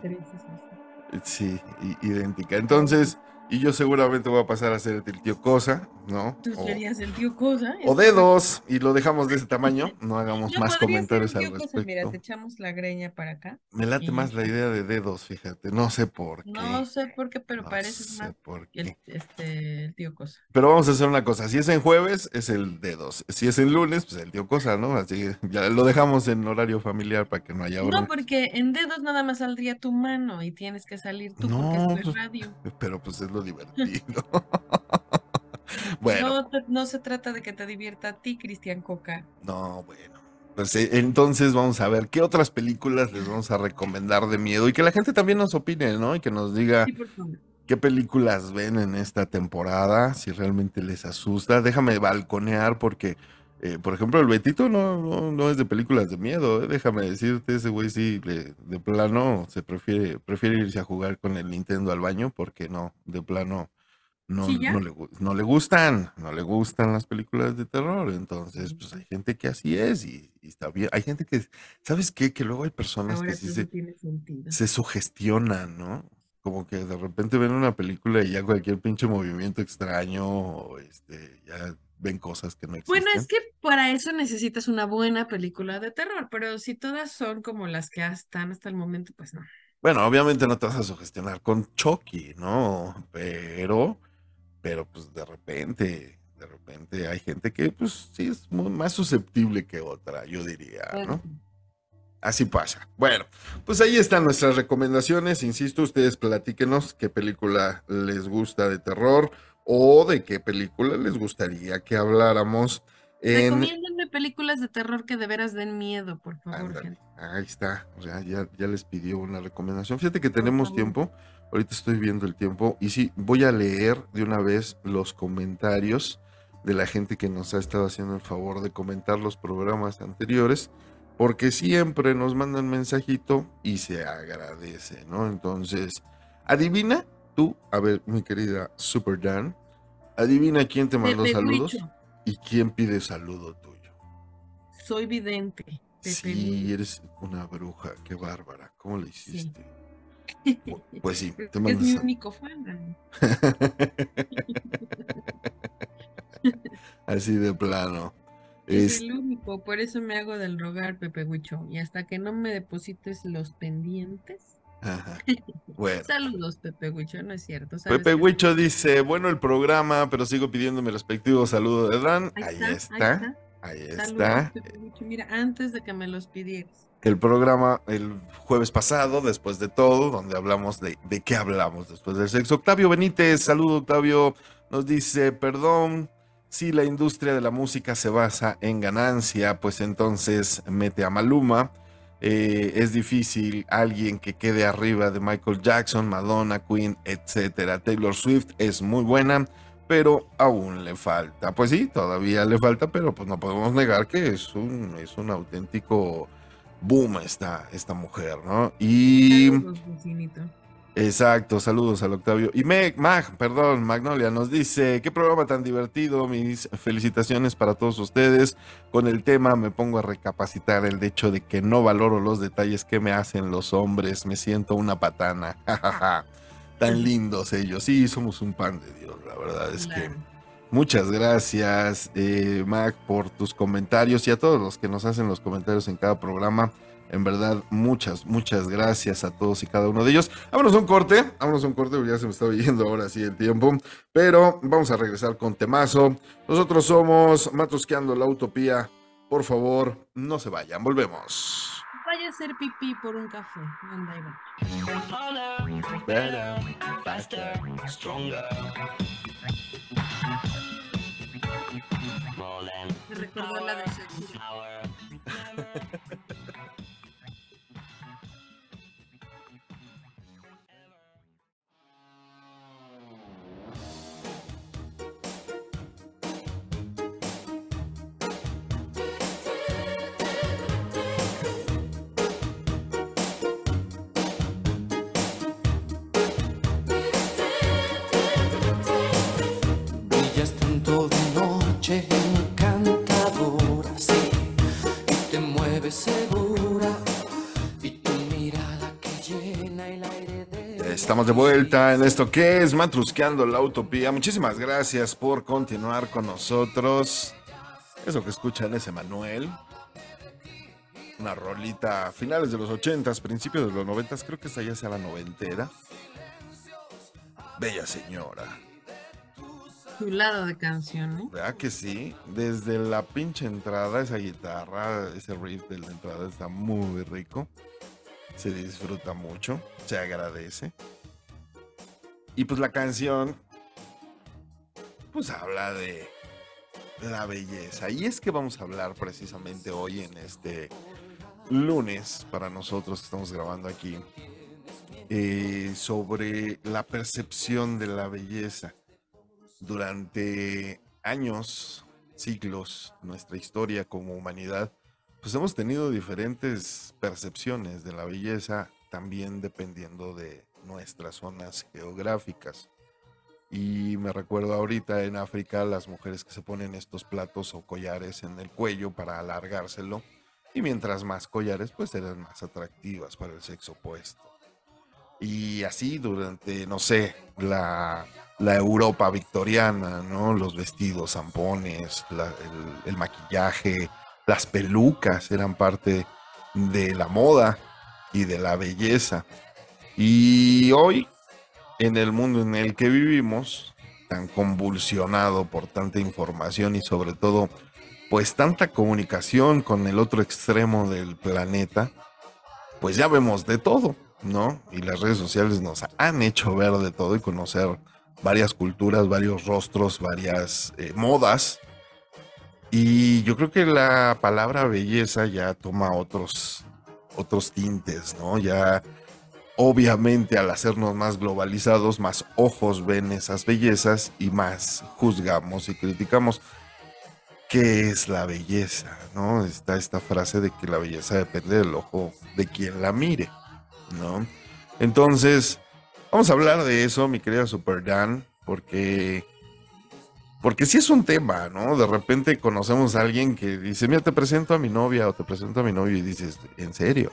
Sí, idéntica. Entonces, y yo seguramente voy a pasar a ser el tío Cosa. ¿no? Tú O, serías el tío Cosa. o dedos y lo dejamos de ese tamaño. No hagamos Yo más ser comentarios el al Cosa, Mira, respecto. te echamos la greña para acá. Me late y más la idea de dedos, fíjate. No sé por qué. No sé por qué, pero No pareces sé más por el, qué. este, el tío Cosa. Pero vamos a hacer una cosa. Si es en jueves, es el dedos. Si es en lunes, pues el tío cosa, ¿no? Así que ya lo dejamos en horario familiar para que no haya No, broncas. porque en dedos nada más saldría tu mano y tienes que salir tú porque No, esto es pues, radio. Pero pues es lo divertido. bueno, No, se trata de que te divierta a ti, Cristian Coca. no, bueno. Pues eh, entonces vamos a ver qué otras películas les vamos a recomendar de miedo y que la gente también nos opine, ¿no? Y que nos diga Sí, por favor. qué películas ven en esta temporada, si realmente les asusta. Déjame balconear porque, eh, por ejemplo, el Betito no, no, no es de películas de miedo. eh. Déjame decirte, ese güey sí, le- de plano se prefiere, prefiere irse a jugar con el Nintendo al baño porque no, de plano no, no, le, no le gustan, no le gustan las películas de terror. Entonces, pues hay gente que así es y, y está bien. Hay gente que, ¿sabes qué? Que luego hay personas Ahora que sí se, se sugestionan, ¿no? Como que de repente ven una película y ya cualquier pinche movimiento extraño, o este, ya ven cosas que no existen. Bueno, es que para eso necesitas una buena película de terror, pero si todas son como las que están hasta el momento, pues no. Bueno, obviamente no te vas a sugestionar con Chucky, ¿no? Pero, pero pues de repente, de repente hay gente que pues sí es muy más susceptible que otra, yo diría, ¿no? Así pasa. Bueno, pues ahí están nuestras recomendaciones. Insisto, ustedes platíquenos qué película les gusta de terror o de qué película les gustaría que habláramos en... Recomiéndenme películas de terror que de veras den miedo, por favor, gente. ahí está. O sea, ya, ya les pidió una recomendación. Fíjate que tenemos tiempo. Ahorita estoy viendo el tiempo. Y sí, voy a leer de una vez los comentarios de la gente que nos ha estado haciendo el favor de comentar los programas anteriores. Porque siempre nos mandan mensajito y se agradece, ¿no? Entonces, adivina tú, a ver, mi querida Super Dan, adivina quién te mandó Pepe saludos Huicho, y quién pide saludo tuyo. soy vidente. Pepe Sí, eres una bruja, qué bárbara. ¿Cómo le hiciste? Pu- Pues sí, te Es mando mi sal- único fan. Así de plano. Es Es, el único, por eso me hago del rogar, Pepe Huicho. Y hasta que no me deposites los pendientes. Ajá. Bueno, Saludos, Pepe Huicho, no es cierto. Pepe Huicho dice, bueno el programa, pero sigo pidiendo mi respectivo saludo de Dan. Ahí, está, ahí está. Saludos. Mira, antes de que me los pidieras. El programa el jueves pasado, después de todo, donde hablamos de, de qué hablamos después del sexo. Octavio Benítez, saludo Octavio, nos dice, perdón, si la industria de la música se basa en ganancia, pues entonces mete a Maluma. Eh, es difícil alguien que quede arriba de Michael Jackson, Madonna, Queen, etcétera. Taylor Swift es muy buena, pero aún le falta. Pues sí, todavía le falta, pero pues no podemos negar que es un, es un auténtico boom esta, esta mujer, ¿no? Y. exacto, saludos al Octavio. Y Meg, Mag, perdón, Magnolia nos dice, qué programa tan divertido, mis felicitaciones para todos ustedes. Con el tema me pongo a recapacitar el hecho de que no valoro los detalles que me hacen los hombres, me siento una patana. jajaja. Tan lindos ellos, sí, somos un pan de Dios, la verdad es que... Muchas gracias, eh, Mac, por tus comentarios y a todos los que nos hacen los comentarios en cada programa. En verdad, muchas, muchas gracias a todos y cada uno de ellos. Vámonos a un corte, vámonos a un corte, porque ya se me está yendo ahora sí el tiempo. Pero vamos a regresar con temazo. Nosotros somos Matusqueando la Utopía. Por favor, no se vayan, volvemos. Vaya a hacer pipí por un café. Anda, va. Harder, better, faster, stronger. Recordó la de segura. Y tu mirada que llena el aire. Estamos de vuelta en esto que es Matrusqueando la Utopía. Muchísimas gracias por continuar con nosotros. Eso que escuchan es Emanuel. Una rolita a finales de los 80, principios de los 90. creo que esta ya sea la noventera. Bella señora. Chulado de canción, ¿eh? ¿Verdad que sí? Desde la pinche entrada, esa guitarra, ese riff de la entrada está muy rico. Se disfruta mucho, se agradece. Y pues la canción, pues habla de la belleza. Y es que vamos a hablar precisamente hoy en este lunes para nosotros que estamos grabando aquí eh, sobre la percepción de la belleza. Durante años, siglos, nuestra historia como humanidad, pues hemos tenido diferentes percepciones de la belleza, también dependiendo de nuestras zonas geográficas. Y me recuerdo ahorita en África las mujeres que se ponen estos platos o collares en el cuello para alargárselo. Y mientras más collares, pues eran más atractivas para el sexo opuesto. Y así durante, no sé, la, la Europa victoriana, ¿no? Los vestidos, zampones, el, el maquillaje, las pelucas eran parte de la moda y de la belleza. Y hoy, en el mundo en el que vivimos, tan convulsionado por tanta información y sobre todo, pues tanta comunicación con el otro extremo del planeta, pues ya vemos de todo, ¿no? Y las redes sociales nos han hecho ver de todo y conocer varias culturas, varios rostros, varias eh, modas. Y yo creo que la palabra belleza ya toma otros, otros tintes, ¿no? Ya obviamente al hacernos más globalizados, más ojos ven esas bellezas y más juzgamos y criticamos. ¿Qué es la belleza? ¿No? Está esta frase de que la belleza depende del ojo de quien la mire, ¿no? Entonces, vamos a hablar de eso, mi querida Super Dan, porque porque sí es un tema, ¿no? De repente conocemos a alguien que dice, mira, te presento a mi novia o te presento a mi novio y dices, ¿en serio?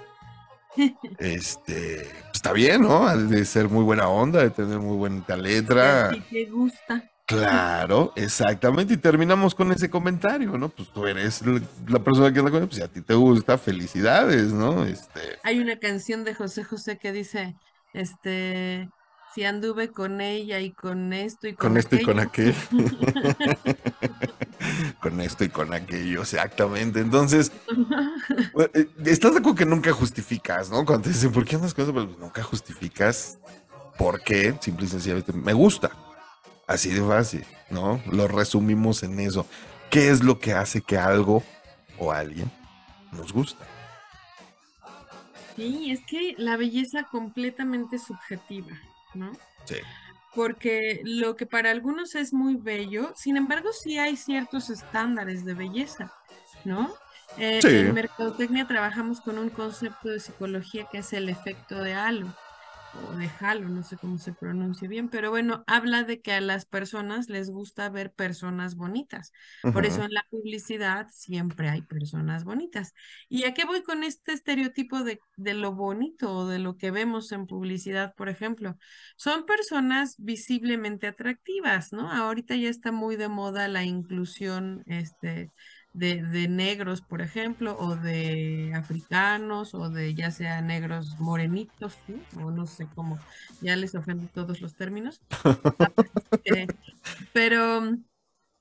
Este, pues, está bien, ¿no? Al de ser muy buena onda, de tener muy buena letra. Te gusta. Claro, exactamente. Y terminamos con ese comentario, ¿no? Pues tú eres la la persona que anda con él, pues si a ti te gusta, felicidades, ¿no? Este, Hay una canción de José José que dice, este, si anduve con ella y con esto y con, con esto y con aquello". con esto y con aquello, exactamente. Entonces, eh, estás de acuerdo que nunca justificas, ¿no? Cuando te dicen, ¿por qué andas con eso? Pues nunca justificas por qué, simple y sencillamente, me gusta. Así de fácil, ¿no? Lo resumimos en eso. ¿Qué es lo que hace que algo o alguien nos gusta? Sí, es que la belleza completamente subjetiva, ¿no? Sí. Porque lo que para algunos es muy bello, sin embargo, sí hay ciertos estándares de belleza, ¿no? Eh, Sí. En mercadotecnia trabajamos con un concepto de psicología que es el efecto de halo, o de halo, no sé cómo se pronuncia bien, pero bueno, habla de que a las personas les gusta ver personas bonitas. Por eso en la publicidad siempre hay personas bonitas. ¿Y a qué voy con este estereotipo de, de lo bonito o de lo que vemos en publicidad, por ejemplo? Son personas visiblemente atractivas, ¿no? Ahorita ya está muy de moda la inclusión, este, de, de negros, por ejemplo, o de africanos, o de ya sea negros morenitos. O no sé cómo, ya les ofendo todos los términos. Pero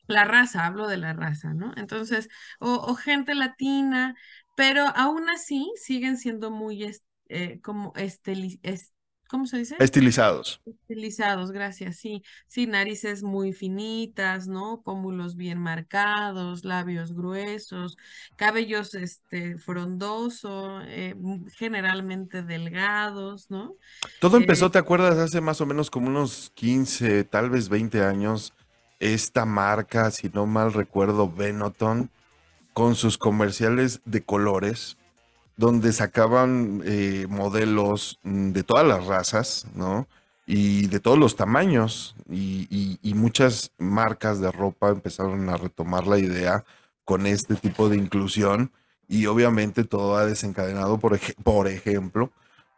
la raza, hablo de la raza, ¿no? Entonces, o, o gente latina, pero aún así siguen siendo muy eh, como estili- es- ¿cómo se dice? Estilizados. Estilizados, gracias, sí, sí, narices muy finitas, ¿no? Pómulos bien marcados, labios gruesos, cabellos este frondoso, eh, m- generalmente delgados, ¿no? Todo Eh, empezó, ¿te acuerdas? Hace más o menos como unos 15, tal vez 20 años, esta marca, si no mal recuerdo, Benetton, con sus comerciales de colores, donde sacaban eh, modelos mm, de todas las razas, ¿no? Y de todos los tamaños. Y, y- y muchas marcas de ropa empezaron a retomar la idea con este tipo de inclusión. Y obviamente todo ha desencadenado, por, por ejemplo,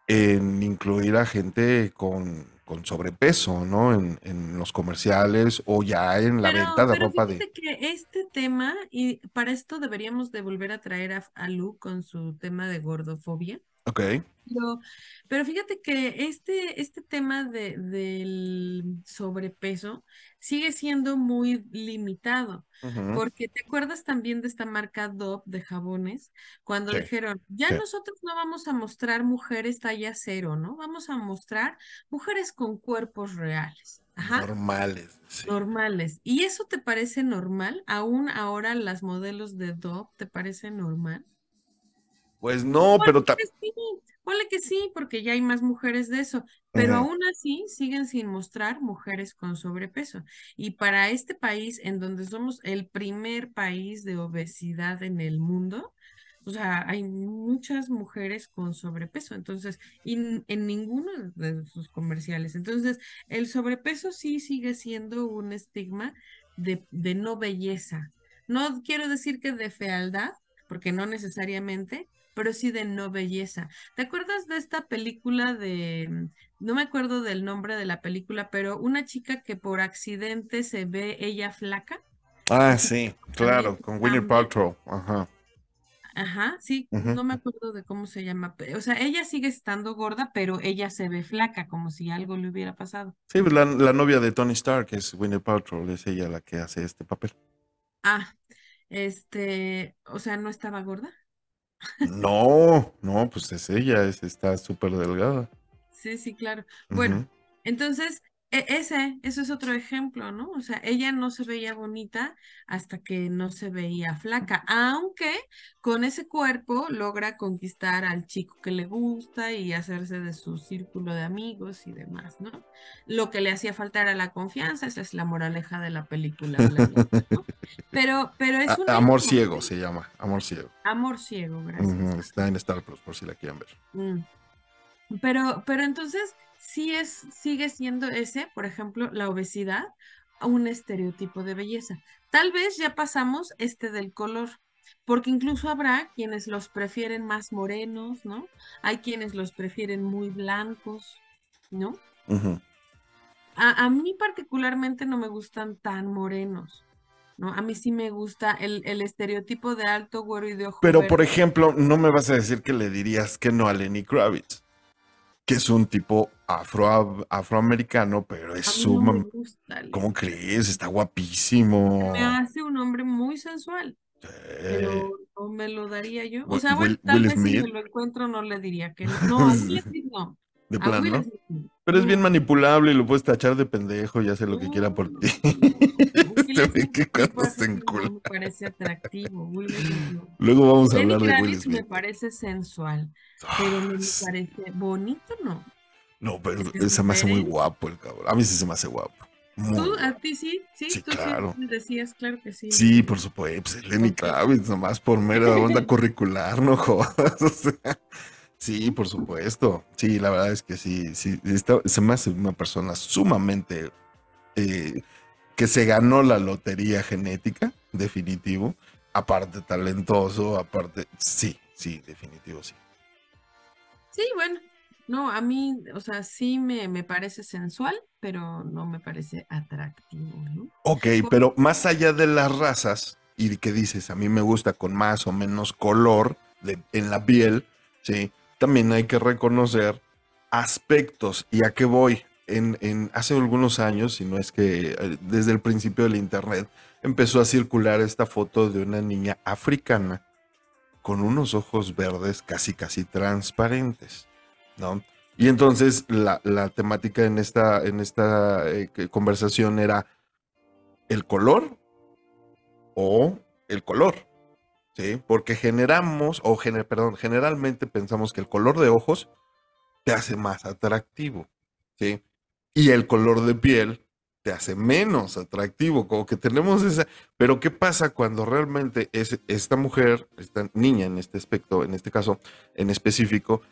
en incluir a gente con, con sobrepeso, ¿no? En, en los comerciales o ya en la Pero, venta de pero ropa de... fíjate que este tema, y para esto deberíamos de volver a traer a, a Lu con su tema de gordofobia. Ok. Pero, pero fíjate que este, este tema de, del sobrepeso sigue siendo muy limitado, porque te acuerdas también de esta marca Dove de jabones, cuando Sí, dijeron, ya sí. nosotros no vamos a mostrar mujeres talla cero, ¿no? Vamos a mostrar mujeres con cuerpos reales. Ajá. Normales, sí. Normales. ¿Y eso te parece normal? ¿Aún ahora las modelos de Dove te parece normal? Pues no, pero ta- que sí, ponle que sí, porque ya hay más mujeres de eso, pero Ujú. aún así siguen sin mostrar mujeres con sobrepeso. Y para este país, en donde somos el primer país de obesidad en el mundo, o sea, hay muchas mujeres con sobrepeso, entonces, y en ninguno de sus comerciales. Entonces, el sobrepeso sí sigue siendo un estigma de, de no belleza. No quiero decir que de fealdad, porque no necesariamente, pero sí de no belleza. ¿Te acuerdas de esta película de, mm, no me acuerdo del nombre de la película, pero una chica que por accidente se ve ella flaca? Ah, sí, claro, con Winnie. Paltrow. Ajá. Ajá, sí, no me acuerdo de cómo se llama. O sea, ella sigue estando gorda, pero ella se ve flaca, como si algo le hubiera pasado. Sí, pues la, la novia de Tony Stark es Winnie Paltrow, es ella la que hace este papel. Ah, este, o sea, ¿no estaba gorda? No, no, pues es ella, es, está súper delgada. Sí, sí, claro. Bueno, entonces, ese, eso es otro ejemplo, ¿no? O sea, ella no se veía bonita hasta que no se veía flaca, aunque con ese cuerpo logra conquistar al chico que le gusta y hacerse de su círculo de amigos y demás, ¿no? Lo que le hacía falta era la confianza, esa es la moraleja de la película, ¿no? Pero, pero es un Amor ciego se llama, Amor ciego. Amor ciego, gracias. Está en Star Plus por si la quieren ver. Mm. Pero, pero entonces sí es, sigue siendo ese, por ejemplo, la obesidad, un estereotipo de belleza. Tal vez ya pasamos este del color, porque incluso habrá quienes los prefieren más morenos, ¿no? Hay quienes los prefieren muy blancos, ¿no? A, a mí particularmente no me gustan tan morenos, ¿no? A mí sí me gusta el, el estereotipo de alto, güero y de ojo Pero, por ejemplo, no me vas a decir que le dirías que no a Lenny Kravitz, que es un tipo afro, afroamericano, pero es A mí no me suma... gusta. Leo. ¿Cómo crees? Está guapísimo. Me hace un hombre muy sensual, Sí. pero no me lo daría yo. O Will- sea, bueno, Will- tal Will vez si me Smith. lo encuentro no le diría que no. No, a Will Smith no. De A plan, Will ¿no? Smith. Pero es bien manipulable y lo puedes tachar de pendejo y hace lo que quiera por ti. Smith que cuando se encula. me parece atractivo. Smith no. Luego vamos a Lenny hablar de Will Kravitz me Smith. parece sensual, pero no me Ah, parece bonito, no. No, pero Es que se me hace muy guapo el cabrón. A mí sí se me hace guapo. Muy ¿Tú, a ti sí? Sí, Sí, tú claro. sí decías, claro que sí. Sí, por supuesto. Pues, Lenny. Kravitz, nomás por mera onda curricular, no jodas. O sea, sí, por supuesto. Sí, la verdad es que sí, sí. está- se me hace una persona sumamente eh, que se ganó la lotería genética, definitivo. Aparte talentoso, aparte, sí, sí, definitivo, sí. Sí, bueno, no, a mí, o sea, sí me, me parece sensual, pero no me parece atractivo, ¿no? Ok, Por- pero más allá de las razas y de que dices, a mí me gusta con más o menos color de- en la piel, ¿sí? También hay que reconocer aspectos. ¿Y a qué voy? Hace algunos años, si no es que eh, desde el principio del Internet, empezó a circular esta foto de una niña africana con unos ojos verdes casi, casi transparentes, ¿no? Y entonces la, la temática en esta, en esta eh, conversación era el color o el color, ¿sí? Porque generamos, o gener- perdón, generalmente pensamos que el color de ojos te hace más atractivo, ¿sí? Y el color de piel te hace menos atractivo, como que tenemos esa... Pero ¿qué pasa cuando realmente es esta mujer, esta niña en este aspecto, en este caso en específico,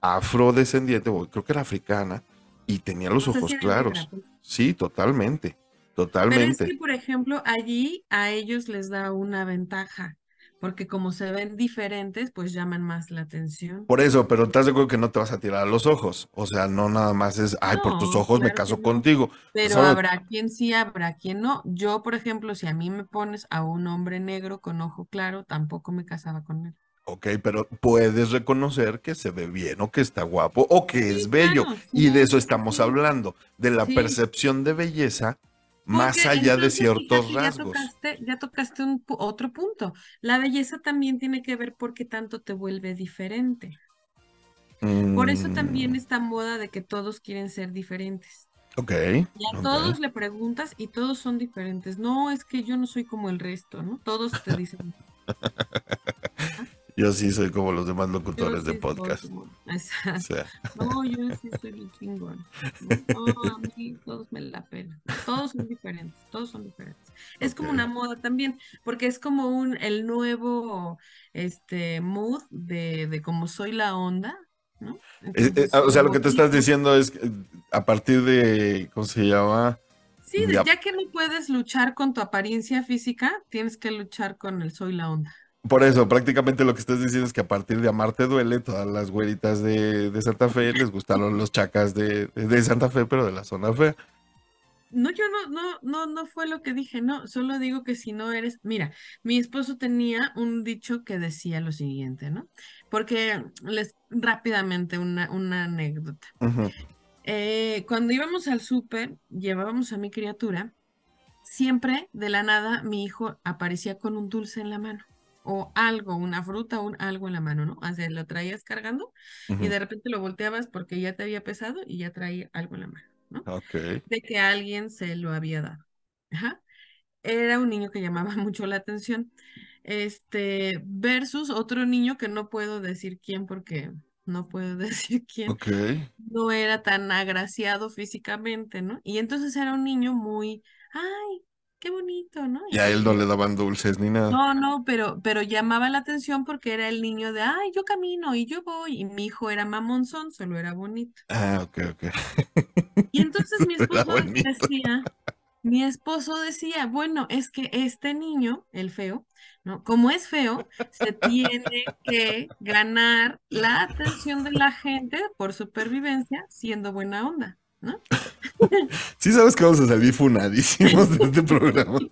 afrodescendiente, o creo que era africana, y tenía los ojos claros? Sí, totalmente, Pero es totalmente. que, por ejemplo, allí a ellos les da una ventaja, porque como se ven diferentes, pues llaman más la atención. Por eso, pero estás de acuerdo que no te vas a tirar a los ojos. O sea, no nada más es, ay, por tus ojos me caso no. contigo. Pero habrá quien sí, habrá quien no. Yo, por ejemplo, si a mí me pones a un hombre negro con ojo claro, tampoco me casaba con él. Ok, pero puedes reconocer que se ve bien o que está guapo o que es bello. claro, y de eso estamos sí. hablando, de la percepción de belleza más Porque allá de ciertos ya rasgos. tocaste, ya tocaste un otro punto. La belleza también tiene que ver por qué tanto te vuelve diferente. Por eso también Mm, esta moda de que todos quieren ser diferentes. Ok. Y a todos le preguntas y todos son diferentes. No, es que yo no soy como el resto, ¿no? Todos te dicen. Yo sí soy como los demás "Yo locutores de sí podcast. como-". O Exacto. sea, No, yo sí soy el chingón. No, a mí todos me la pelan. Todos son diferentes, todos son diferentes. Es como una moda también, porque es como un el nuevo este mood de, de como soy la onda, ¿no? eh, eh, o sea, lo que te estás diciendo es a partir de, ¿cómo se llama? Sí, ya que no puedes luchar con tu apariencia física, tienes que luchar con el soy la onda. Por eso, prácticamente lo que estás diciendo es que a partir de Amarte Duele, todas las güeritas de, de Santa Fe les gustaron los chacas de, de Santa Fe, pero de la zona fea. No, yo no, no, no, no fue lo que dije, no, solo digo que si no eres, mira, mi esposo tenía un dicho que decía lo siguiente, ¿no? Porque les rápidamente una, una anécdota. Eh, cuando íbamos al súper, llevábamos a mi criatura, siempre de la nada mi hijo aparecía con un dulce en la mano, o algo, una fruta, un algo en la mano, ¿no? O sea, lo traías cargando y de repente lo volteabas porque ya te había pesado y ya traía algo en la mano, ¿no? Ok. de que alguien se lo había dado. Ajá. Era un niño que llamaba mucho la atención. Este, versus otro niño que no puedo decir quién porque no puedo decir quién, Ok. no era tan agraciado físicamente, ¿no? Y entonces era un niño muy, ay, qué bonito, ¿no? Y a él no Y- le daban dulces ni nada. no, no, pero, pero llamaba la atención porque era el niño de, ay, yo camino y yo voy, y mi hijo era mamonzón, solo era bonito. Ah, ok, ok. Y entonces mi esposo decía, mi esposo decía, bueno, es que este niño, el feo, ¿no? Como es feo, se tiene que ganar la atención de la gente por supervivencia siendo buena onda, ¿no? Sí sabes que vamos a salir funadísimos de este programa.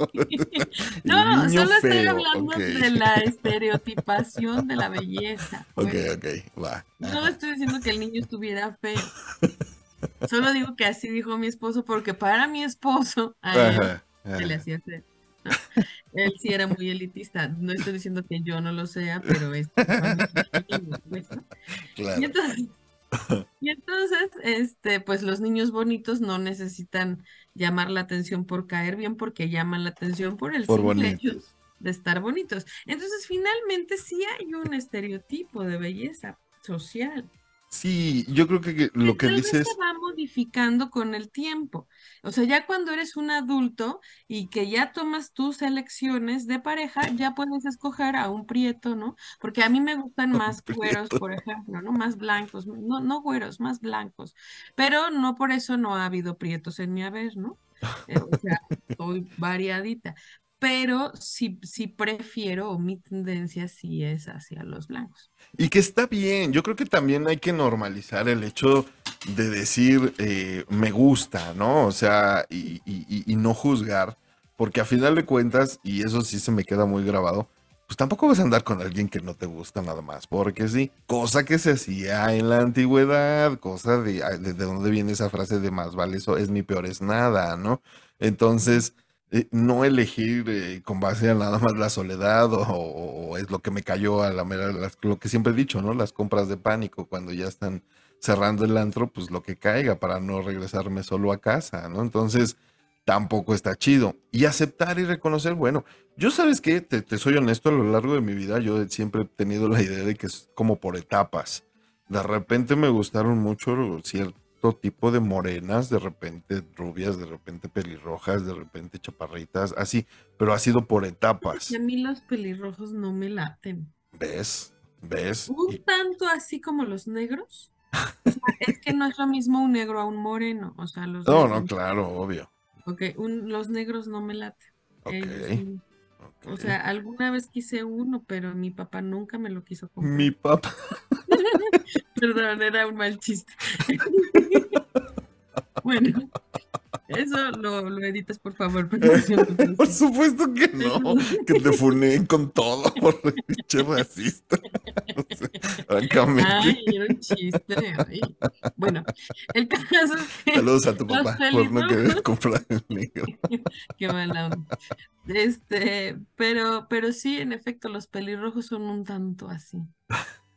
No, solo estoy feo, hablando ok. de la estereotipación de la belleza. Ok, pues. ok, va. No estoy diciendo que el niño estuviera feo. Solo digo que así dijo mi esposo, porque para mi esposo, a él Ajá, se le hacía. ¿no? Él sí era muy elitista. No estoy diciendo que yo no lo sea, pero es pues. Claro. Y entonces, y entonces, este, pues los niños bonitos no necesitan llamar la atención por caer bien, porque llaman la atención por el Por simple hecho de estar bonitos. Entonces, finalmente sí hay un estereotipo de belleza social. Sí, yo creo que lo que dices, se va modificando con el tiempo. O sea, ya cuando eres un adulto y que ya tomas tus elecciones de pareja, ya puedes escoger a un prieto, ¿no? Porque a mí me gustan más prieto. por ejemplo, ¿no? Más blancos, no, no güeros, más blancos. Pero no por eso no ha habido prietos en mi haber, ¿no? Eh, o sea, soy variadita. Pero sí, sí prefiero, o mi tendencia sí es hacia los blancos. y que está bien, yo creo que también hay que normalizar el hecho de decir eh, me gusta, ¿no? O sea, y, y- y- no juzgar, porque a final de cuentas, y eso sí se me queda muy grabado, pues tampoco vas a andar con alguien que no te gusta nada más, porque sí, cosa que se hacía en la antigüedad, cosa de, de, de dónde viene esa frase de más vale eso, es mi peor es nada, ¿no? Entonces, eh, no elegir eh, con base a nada más la soledad o, es lo que me cayó a la mera, lo que siempre he dicho, ¿no? Las compras de pánico cuando ya están cerrando el antro, pues lo que caiga para no regresarme solo a casa, ¿no? Entonces, tampoco está chido. Y aceptar y reconocer, bueno, yo sabes que, te, te soy honesto, a lo largo de mi vida yo siempre he tenido la idea de que es como por etapas. De repente me gustaron mucho cierto tipo de morenas, de repente rubias, de repente pelirrojas, de repente chaparritas, así, pero ha sido por etapas. Y a mí los pelirrojos no me laten. ¿Ves? ¿Ves? Un Y- tanto así como los negros. O sea, es que no es lo mismo un negro a un moreno. O sea, los No, no, negros- claro, obvio. Ok, un- los negros no me laten. O sea, alguna vez quise uno, pero mi papá nunca me lo quiso comprar. Mi papá. Perdón, era un mal chiste. Bueno, eso lo, lo editas, por favor. Por supuesto que no. Que te funeen con todo por el pinche racista. Ay, era un chiste. ay. Bueno, el caso es que Saludos a tu papá por no querer comprar el negro. Qué mala onda. Este, pero, pero sí, en efecto, los pelirrojos son un tanto así.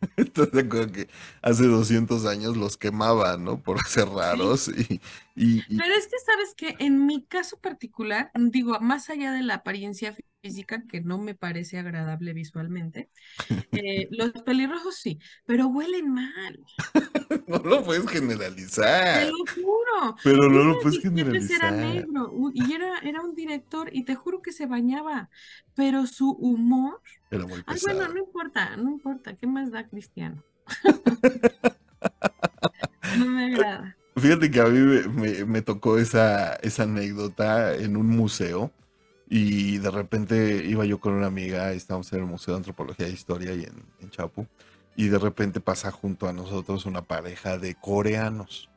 ¿Estás de acuerdo que hace 200 años los quemaban, ¿no? Por ser raros y, y- y- Pero es que, ¿sabes que En mi caso particular, digo, más allá de la apariencia física, que no me parece agradable visualmente, eh, los pelirrojos sí, pero huelen mal, no lo puedes te generalizar. lo juro. Pero no lo puedes jefes era generalizar. negro y era, era un director y te juro que se bañaba, pero su humor, Era muy ay, bueno, pesado. no importa, no importa, ¿qué más da Cristiano? No me agrada. Fíjate que a mí me, tocó esa, esa anécdota en un museo y de repente iba yo con una amiga, estábamos en el Museo de Antropología e Historia y en, en Chapu, y de repente pasa junto a nosotros una pareja de coreanos.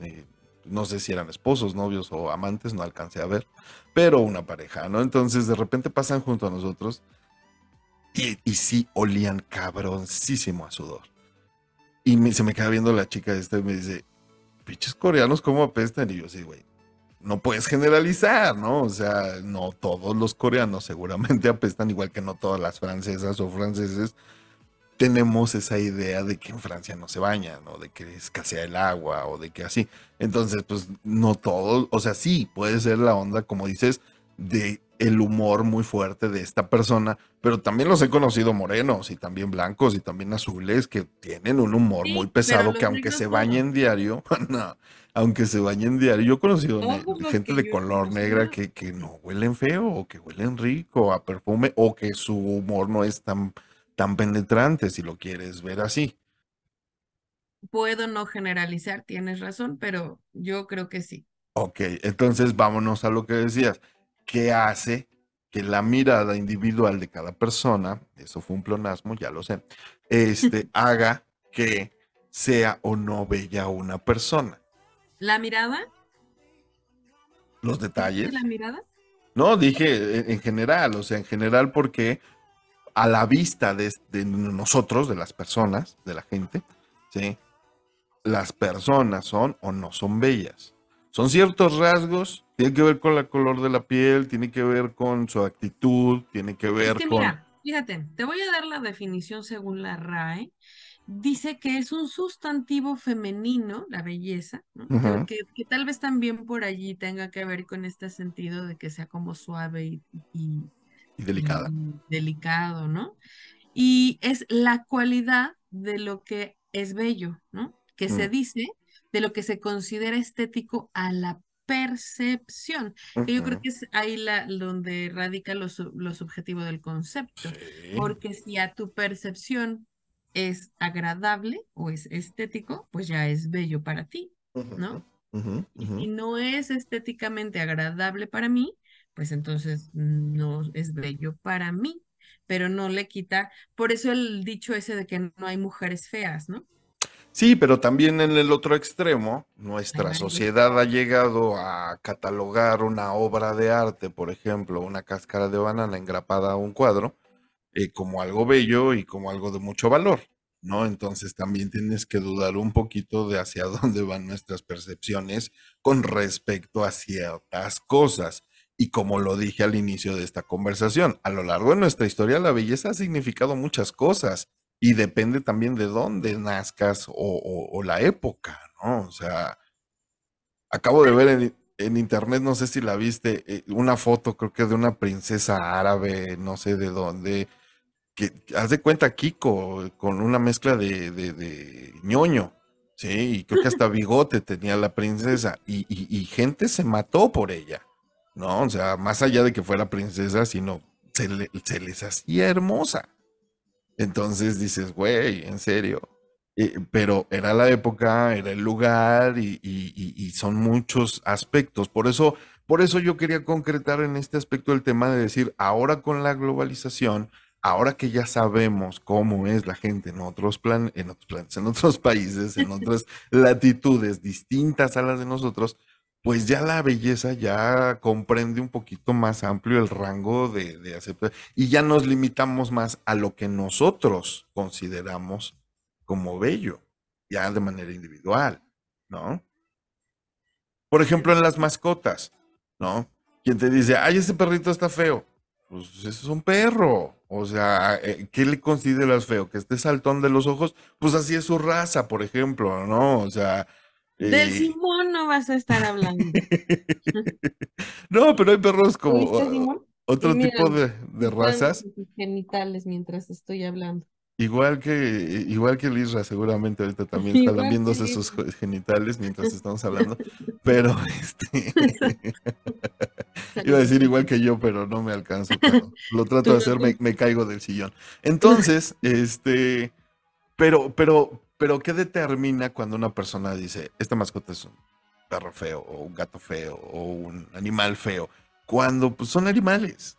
Eh, no sé si eran esposos, novios o amantes, no alcancé a ver, pero una pareja, ¿no? Entonces de repente pasan junto a nosotros y, y sí olían cabroncísimo a sudor. Y se me queda viendo la chica esta y me dice, pinches coreanos, ¿cómo apestan? Y yo sí, güey, no puedes generalizar, ¿no? O sea, no todos los coreanos seguramente apestan, igual que no todas las francesas o franceses. Tenemos esa idea de que en Francia no se bañan, ¿no? De que escasea el agua o de que así. Entonces, pues no todos, o sea, sí, puede ser la onda, como dices, de el humor muy fuerte de esta persona, pero también los he conocido morenos y también blancos y también azules que tienen un humor Sí, muy pesado que aunque se bañen diario, no, aunque se bañen diario, yo he conocido gente de color negra que, que no huelen feo o que huelen rico a perfume o que su humor no es tan, tan penetrante si lo quieres ver así. Puedo no generalizar, tienes razón, pero yo creo que sí. Ok, entonces vámonos a lo que decías. ¿Qué hace que la mirada individual de cada persona, eso fue un plonasmo, ya lo sé, este, haga que sea o no bella una persona? ¿La mirada? Los ¿Dijiste detalles. ¿La mirada? No, dije en, en general, o sea, en general porque a la vista de, de nosotros, de las personas, de la gente, ¿sí? Las personas son o no son bellas. Son ciertos rasgos, tiene que ver con el color de la piel, tiene que ver con su actitud, tiene que Es ver que con... mira, fíjate, te voy a dar la definición según la RAE. Dice que es un sustantivo femenino, la belleza, ¿no? Que- Ujú. que, que tal vez también por allí tenga que ver con este sentido de que sea como suave y, y- y delicada. y delicado, ¿no? Y es la cualidad de lo que es bello, ¿no? Que se Mm. dice de lo que se considera estético a la percepción, que yo creo que es ahí la, donde radica lo, lo subjetivo del concepto, Sí. porque si a tu percepción es agradable o es estético, pues ya es bello para ti. ¿no? Y si no es estéticamente agradable para mí, pues entonces no es bello para mí, pero no le quita, por eso el dicho ese de que no hay mujeres feas, ¿no? Sí, pero también en el otro extremo, nuestra sociedad ha llegado a catalogar una obra de arte, por ejemplo, una cáscara de banana engrapada a un cuadro, eh, como algo bello y como algo de mucho valor, ¿no? Entonces también tienes que dudar un poquito de hacia dónde van nuestras percepciones con respecto a ciertas cosas. Y como lo dije al inicio de esta conversación, a lo largo de nuestra historia la belleza ha significado muchas cosas y depende también de dónde nazcas o, o- o la época, ¿no? O sea, acabo de ver en, en internet, no sé si la viste, eh, una foto creo que de una princesa árabe, no sé de dónde, que haz de cuenta Kiko con una mezcla de, de, de ñoño, sí, y creo que hasta bigote tenía la princesa y, y- y gente se mató por ella, ¿no? O sea, más allá de que fuera princesa, sino se, le- se les hacía hermosa. Entonces dices, güey, en serio. Eh, pero era la época, era el lugar y, y- son muchos aspectos. Por eso Por eso yo quería concretar en este aspecto el tema de decir, ahora con la globalización, ahora que ya sabemos cómo es la gente en otros plan, en otros planetas, en otros países, en otras latitudes distintas a las de nosotros, pues ya la belleza ya comprende un poquito más amplio el rango de, aceptar y ya nos limitamos más a lo que nosotros consideramos como bello, ya de manera individual, ¿no? Por ejemplo, en las mascotas, ¿no? Quien te dice, ay, ese perrito está feo. Pues ese es un perro. O sea, eh, ¿qué le consideras feo? ¿Que esté saltón de los ojos? Pues así es su raza, por ejemplo, ¿no? O sea... Del Simón no vas a estar hablando. no, pero hay perros como ¿Oíste, Simón? otro mira, tipo de, razas, genitales mientras estoy hablando. igual que igual que el Isra, seguramente ahorita también está que lambiéndose el sus genitales mientras estamos hablando, pero este iba a decir igual que yo, pero no me alcanzo, lo trato de hacer, me, me caigo del sillón. Entonces, este, pero, pero, pero, ¿qué determina cuando una persona dice, esta mascota es un perro feo, o un gato feo, o un animal feo? Cuando pues, son animales.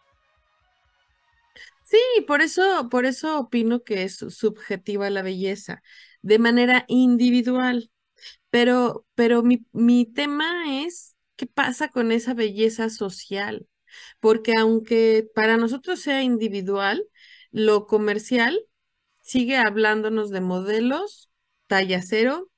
Sí, por eso, por eso opino que es subjetiva la belleza, de manera individual. Pero, pero mi, mi tema es, ¿qué pasa con esa belleza social? Porque aunque para nosotros sea individual, lo comercial sigue hablándonos de modelos talla cero,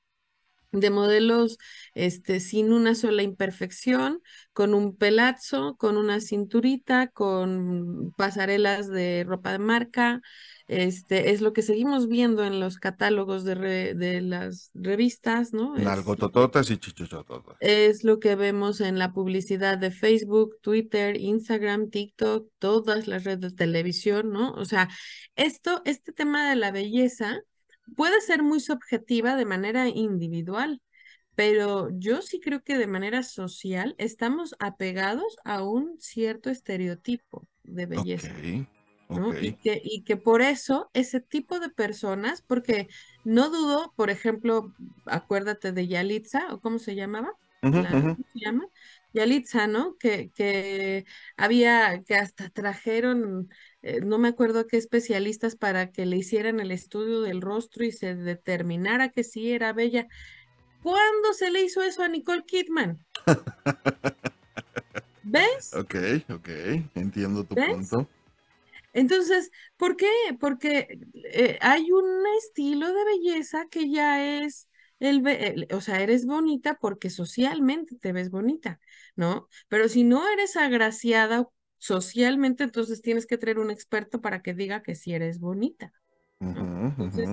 de modelos este, sin una sola imperfección, con un pelazo, con una cinturita, con pasarelas de ropa de marca. Este, es lo que seguimos viendo en los catálogos de, re- de las revistas, ¿no? Es, Nargotototas y chichochototas. es lo que vemos en la publicidad de Facebook, Twitter, Instagram, TikTok, todas las redes de televisión, ¿no? O sea, esto, este tema de la belleza puede ser muy subjetiva de manera individual, pero yo sí creo que de manera social estamos apegados a un cierto estereotipo de belleza. Y que, y que por eso ese tipo de personas, porque no dudo, por ejemplo, acuérdate de Yalitza, o cómo se llamaba, Ujú, la, ujú. ¿cómo se llama? Yalitza, ¿no? Que, que había, que hasta trajeron, eh, no me acuerdo qué especialistas para que le hicieran el estudio del rostro y se determinara que sí era bella. ¿Cuándo se le hizo eso a Nicole Kidman? ¿Ves? Ok, ok, entiendo tu ¿Ves? punto. Entonces, ¿por qué? Porque eh, hay un estilo de belleza que ya es el- o sea, eres bonita porque socialmente te ves bonita, ¿no? Pero si no eres agraciada socialmente, entonces tienes que traer un experto para que diga que sí eres bonita. Entonces,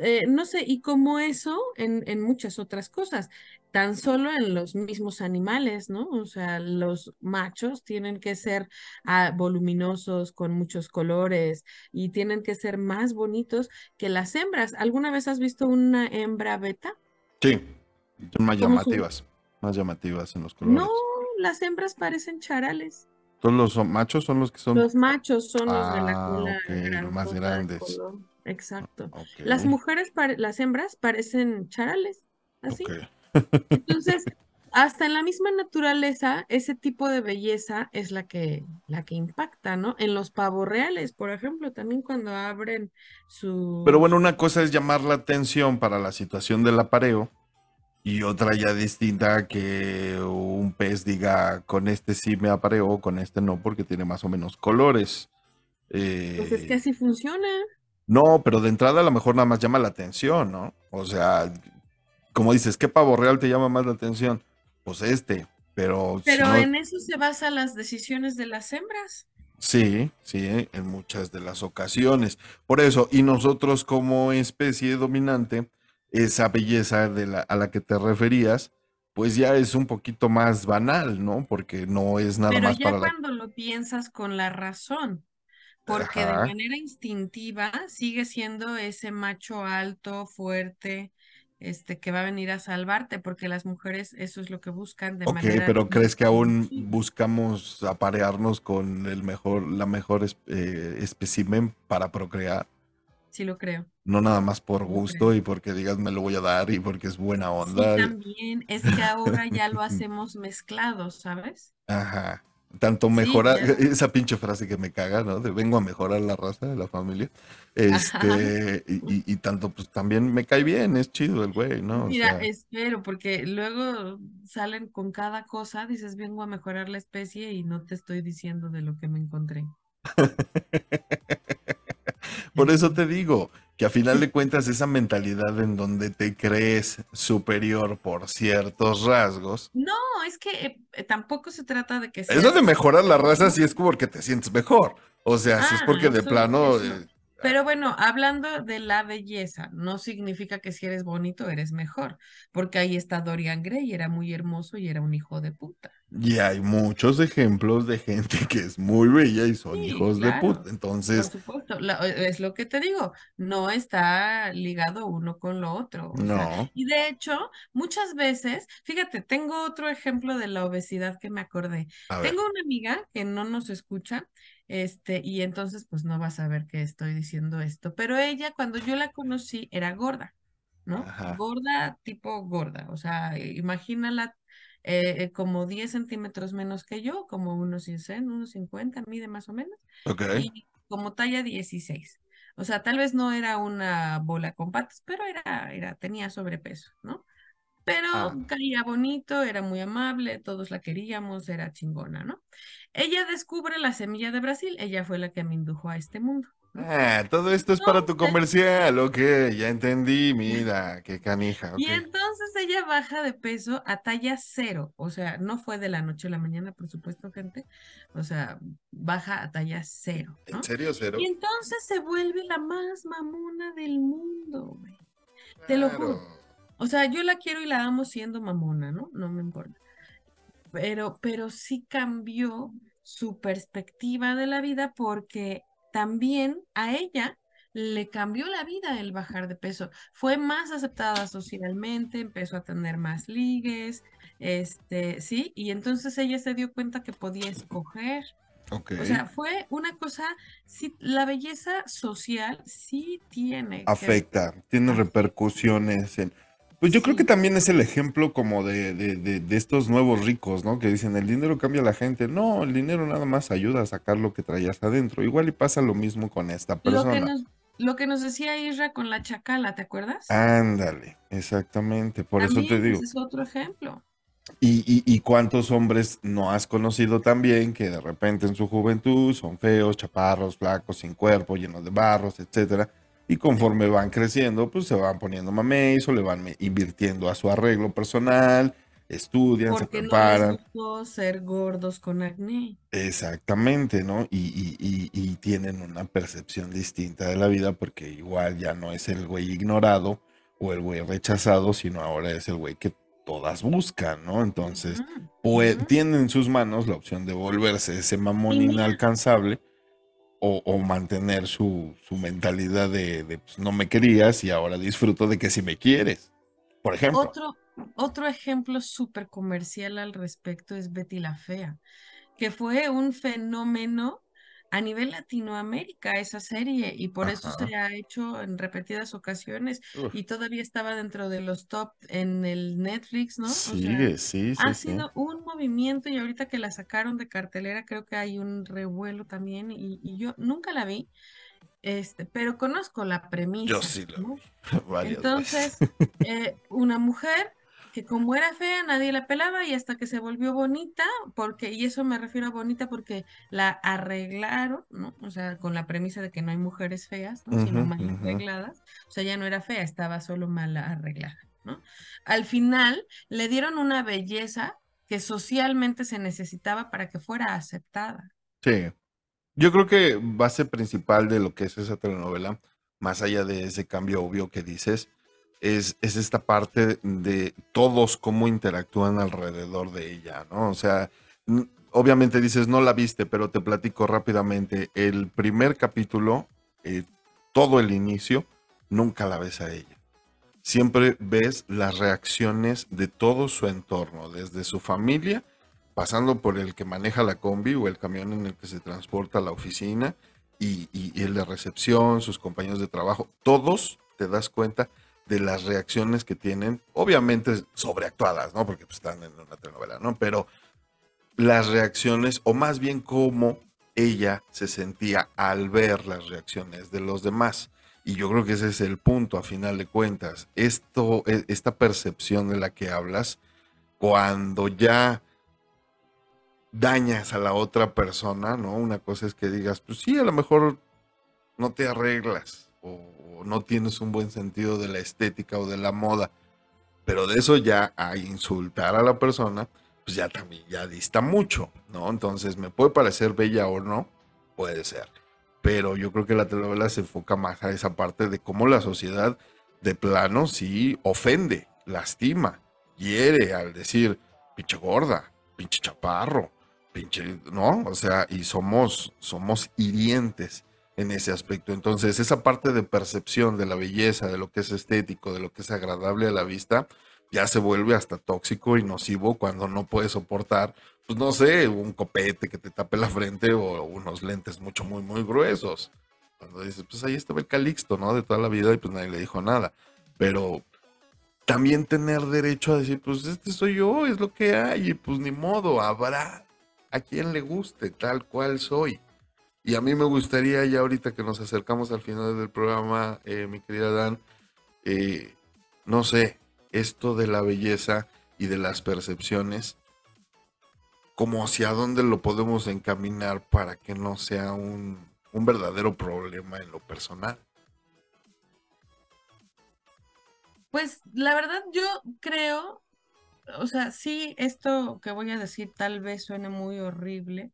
eh, no sé, y como eso en, en muchas otras cosas, tan solo en los mismos animales, ¿no? O sea, los machos tienen que ser ah, voluminosos, con muchos colores, y tienen que ser más bonitos que las hembras. ¿Alguna vez has visto una hembra beta? Sí, son más llamativas, más llamativas en los colores. No, las hembras parecen charales. Todos los machos son los que son. Los machos son los de la Ah, cola más grandes. color. Exacto. Ok, Las mujeres, las hembras parecen charales, así. Entonces, hasta en la misma naturaleza, ese tipo de belleza es la que, la que impacta, ¿no? En los pavos reales, por ejemplo, también cuando abren sus... Pero bueno, una cosa es llamar la atención para la situación del apareo y otra ya distinta que un pez diga con este sí me apareó, con este no, porque tiene más o menos colores. Pues es que Eh, así funciona. no, pero de entrada a lo mejor nada más llama la atención, ¿no? O sea, como dices, ¿qué pavo real te llama más la atención? Pues este, pero si Pero no- en eso se basan las decisiones de las hembras. Sí, sí, en muchas de las ocasiones. Por eso, y nosotros como especie dominante, esa belleza de la, a la que te referías, pues ya es un poquito más banal, ¿no? Porque no es nada Pero más ya para la... cuando lo piensas con la razón, porque de manera instintiva sigue siendo ese macho alto, fuerte, este, que va a venir a salvarte, porque las mujeres eso es lo que buscan de manera pero ¿crees que aún buscamos aparearnos con el mejor, la mejor eh, espécimen para procrear? Sí lo creo. No nada más por gusto y porque digas me lo voy a dar y porque es buena Sí, onda. también. Es que ahora ya lo hacemos mezclado, ¿sabes? Ajá. Tanto Sí, mejorar, esa pinche frase que me caga, ¿no? De vengo a mejorar la raza de la familia. Este, y, y- y tanto, pues también me cae bien, es chido el güey, ¿no? O Mira, sea, espero, porque luego salen con cada cosa, dices, vengo a mejorar la especie y no te estoy diciendo de lo que me encontré. por eso te digo que a final de cuentas esa mentalidad en donde te crees superior por ciertos rasgos, No, es que eh, tampoco se trata de que eso seas de mejorar la raza sí es porque te sientes mejor. O sea, si es Ah, porque de eso- plano... eso. eh, Pero bueno, hablando de la belleza, no significa que si eres bonito eres mejor, porque ahí está Dorian Gray, era muy hermoso y era un hijo de puta. Y hay muchos ejemplos de gente que es muy bella y son Sí, hijos de claro, puta. Por Entonces, supuesto, la- es lo que te digo, no está ligado uno con lo otro. o sea, no. y de hecho, muchas veces, fíjate, tengo otro ejemplo de la obesidad que me acordé. Tengo una amiga que no nos escucha, este, y entonces pues no va a saber que estoy diciendo esto, pero ella cuando yo la conocí era gorda, ¿no? Ajá. Gorda, tipo gorda, o sea, imagínala eh, eh, como 10 centímetros menos que yo, como unos 100, unos 50, mide más o menos, ok. y como talla 16. O sea, tal vez no era una bola con patas, pero era, era, tenía sobrepeso, ¿no? Pero Ah. caía bonito, era muy amable, todos la queríamos, era chingona, ¿no? Ella descubre la semilla de Brasil, ella fue la que me indujo a este mundo. Ah, todo esto es para tu comercial, ok, ya entendí, mira, qué canija, Y ok. entonces ella baja de peso a talla cero, o sea, no fue de la noche a la mañana, por supuesto, gente, o sea, baja a talla cero, ¿no? ¿En serio, cero? Y entonces se vuelve la más mamona del mundo, güey. te lo juro. O sea, yo la quiero y la amo siendo mamona, ¿no? No me importa. Pero, pero sí cambió su perspectiva de la vida porque también a ella le cambió la vida el bajar de peso. Fue más aceptada socialmente, empezó a tener más ligues, este, sí, y entonces ella se dio cuenta que podía escoger. Ok. O sea, fue una cosa, sí, la belleza social sí tiene que Afecta, tiene Afecta. repercusiones en... Pues yo creo que también es el ejemplo como de, de, de, de estos nuevos ricos, ¿no? Que dicen, el dinero cambia a la gente. No, el dinero nada más ayuda a sacar lo que traías adentro. Igual y pasa lo mismo con esta Lo que persona. nos, lo que nos decía Isra con la chacala, ¿te acuerdas? Ándale, exactamente. Por eso te digo. ese es otro ejemplo. Y, y, y cuántos hombres no has conocido también que de repente en su juventud son feos, chaparros, flacos, sin cuerpo, llenos de barros, etcétera. Y conforme van creciendo, pues se van poniendo mameis o le van invirtiendo a su arreglo personal, estudian, se Porque no les preparan. gustó ser gordos con acné. Exactamente, ¿no? Y, y- y- y tienen una percepción distinta de la vida porque igual ya no es el güey ignorado o el güey rechazado, sino ahora es el güey que todas buscan, ¿no? Entonces, Ujú, pue- ujú. tiene en sus manos la opción de volverse ese mamón inalcanzable o, mantener su, su mentalidad de, de, pues, no me querías y ahora disfruto de que si me quieres. Por ejemplo. Otro, otro ejemplo súper comercial al respecto es Betty la Fea, que fue un fenómeno a nivel Latinoamérica esa serie y por eso se ha hecho en repetidas ocasiones Uf, y todavía estaba dentro de los top en el Netflix, ¿no? O sea, sigue, sí, sí, Ha sí. sido un movimiento y ahorita que la sacaron de cartelera creo que hay un revuelo también y, y yo nunca la vi, este, pero conozco la premisa. Yo sí la ¿no? vi Entonces, eh, una mujer que como era fea nadie la pelaba y hasta que se volvió bonita, porque, y eso me refiero a bonita porque la arreglaron, ¿no? O sea, con la premisa de que no hay mujeres feas, ¿no? Sino mal arregladas. O sea, ya no era fea, estaba solo mal arreglada, ¿no? Al final le dieron una belleza que socialmente se necesitaba para que fuera aceptada. Sí. Yo creo que base principal de lo que es esa telenovela, más allá de ese cambio obvio que dices, es, es esta parte de todos cómo interactúan alrededor de ella, ¿no? O sea, obviamente dices, no la viste, pero te platico rápidamente. El primer capítulo, eh, todo el inicio, nunca la ves a ella. Siempre ves las reacciones de todo su entorno, desde su familia pasando por el que maneja la combi o el camión en el que se transporta a la oficina y el de recepción, sus compañeros de trabajo, todos te das cuenta de las reacciones que tienen, obviamente sobreactuadas, ¿no? Porque pues, están en una telenovela, ¿no? Pero las reacciones, o más bien cómo ella se sentía al ver las reacciones de los demás. Y yo creo que ese es el punto, a final de cuentas. Esto, e- esta percepción de la que hablas, cuando ya dañas a la otra persona, ¿no? Una cosa es que digas, pues sí, a lo mejor no te arreglas o, no tienes un buen sentido de la estética o de la moda, pero de eso ya a insultar a la persona, pues ya también ya dista mucho, ¿no? Entonces, me puede parecer bella o no, puede ser, pero yo creo que la telenovela se enfoca más a esa parte de cómo la sociedad de plano sí ofende, lastima, hiere al decir pinche gorda, pinche chaparro, pinche, ¿no? O sea, y somos, somos hirientes en ese aspecto. Entonces, esa parte de percepción de la belleza, de lo que es estético, de lo que es agradable a la vista, ya se vuelve hasta tóxico y nocivo cuando no puedes soportar, pues no sé, un copete que te tape la frente o unos lentes mucho, muy, muy gruesos. Cuando dices, pues ahí estaba el Calixto, ¿no? De toda la vida y pues nadie le dijo nada. Pero también tener derecho a decir, pues este soy yo, es lo que hay, y pues ni modo, habrá a quien le guste, tal cual soy. Y a mí me gustaría, ya ahorita que nos acercamos al final del programa, eh, mi querida Dan, eh, no sé, esto de la belleza y de las percepciones, como hacia dónde lo podemos encaminar para que no sea un, un verdadero problema en lo personal. Pues la verdad yo creo, o sea, sí, esto que voy a decir tal vez suene muy horrible,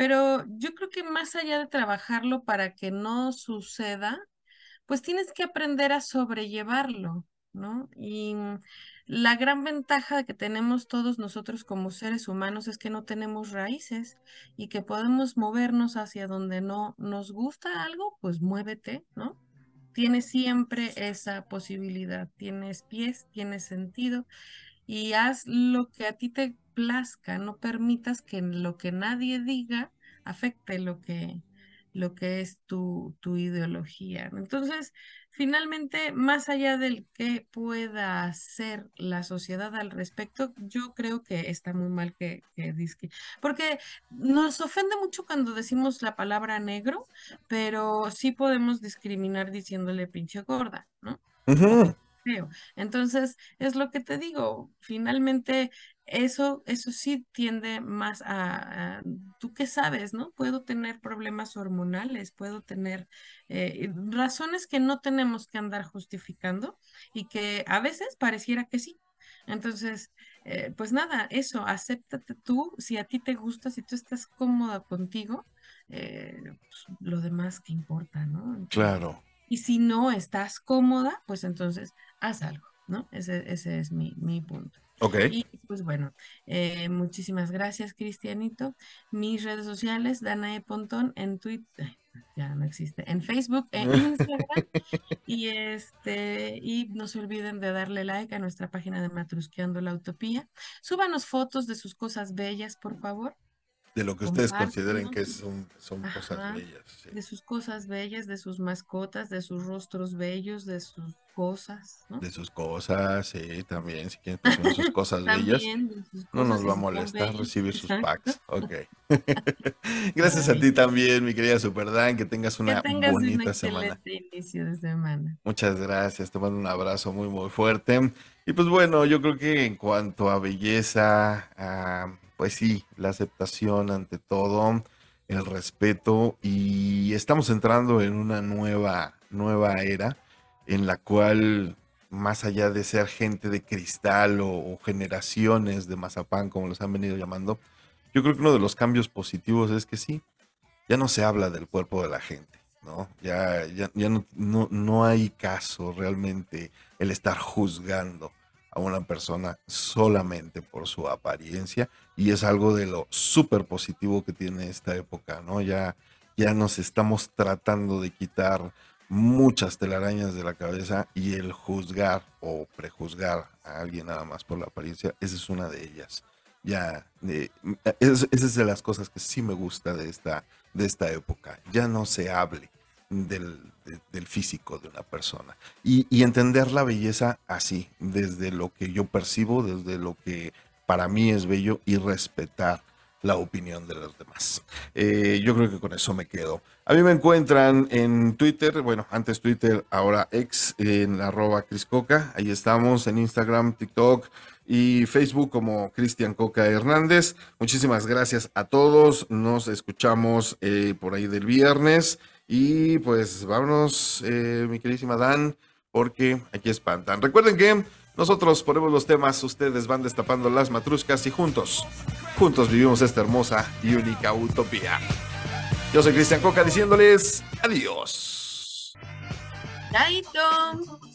pero yo creo que más allá de trabajarlo para que no suceda, pues tienes que aprender a sobrellevarlo, ¿no? Y mm, la gran ventaja que tenemos todos nosotros como seres humanos es que no tenemos raíces y que podemos movernos hacia donde no nos gusta algo, pues muévete, ¿no? Tienes siempre esa posibilidad, tienes pies, tienes sentido y haz lo que a ti te plazca, no permitas que lo que nadie diga afecte lo que, lo que es tu, tu ideología. Entonces, finalmente, más allá del que pueda hacer la sociedad al respecto, yo creo que está muy mal que, que disque- porque nos ofende mucho cuando decimos la palabra negro, pero sí podemos discriminar diciéndole pinche gorda, ¿no? Feo. Entonces, es lo que te digo, finalmente eso, eso sí tiende más a, a- ¿tú qué sabes, no? Puedo tener problemas hormonales, puedo tener eh, razones que no tenemos que andar justificando y que a veces pareciera que sí. Entonces, eh, pues nada, eso, acéptate tú, si a ti te gusta, si tú estás cómoda contigo, eh, pues, lo demás que importa, ¿no? Claro. Y si no estás cómoda, pues entonces haz algo, ¿no? Ese, ese es mi, mi punto. Ok. Y pues bueno, eh, muchísimas gracias, Cristianito. Mis redes sociales, Danae Pontón en Twitter, ya no existe, en Facebook, en Instagram. y este, y no se olviden de darle like a nuestra página de Matrusqueando la Utopía. Súbanos fotos de sus cosas bellas, por favor. De lo que ustedes consideren que son, son cosas bellas. sí. de sus cosas bellas, de sus mascotas, de sus rostros bellos, de sus cosas, ¿no? De sus cosas, sí, también. Si quieren poner sus cosas bellas, sus no cosas nos va a molestar recibir sus exacto. packs. Ok. Gracias a ti también, mi querida Superdan. Que tengas Que una un bonita semana. excelente inicio de semana. Muchas gracias, te mando un abrazo muy muy fuerte. Y pues bueno, yo creo que en cuanto a belleza, a, pues sí, la aceptación ante todo, el respeto y estamos entrando en una nueva nueva era en la cual más allá de ser gente de cristal o, generaciones de mazapán como los han venido llamando, yo creo que uno de los cambios positivos es que sí, ya no se habla del cuerpo de la gente, ¿no? Ya, ya, ya no, no, no hay caso realmente el estar juzgando a una persona solamente por su apariencia y es algo de lo súper positivo que tiene esta época, ¿no? Ya, ya nos estamos tratando de quitar muchas telarañas de la cabeza y el juzgar o prejuzgar a alguien nada más por la apariencia, esa es una de ellas. Ya, eh, es- esa es de las cosas que sí me gusta de esta, de esta época. Ya no se hable del, de- del físico de una persona. Y, y entender la belleza así, desde lo que yo percibo, desde lo que para mí es bello y respetar la opinión de los demás. Eh, yo creo que con eso me quedo. A mí me encuentran en Twitter, bueno, antes Twitter, ahora ex, en arroba Cris Coca. Ahí estamos en Instagram, TikTok y Facebook como Cristian Coca Hernández. Muchísimas gracias a todos. Nos escuchamos eh, por ahí del viernes. Y pues vámonos, eh, mi queridísima Dan, porque aquí espantan. Recuerden que nosotros ponemos los temas, ustedes van destapando las matruscas y juntos, juntos vivimos esta hermosa y única utopía. Yo soy Cristian Coca diciéndoles adiós. Chaito.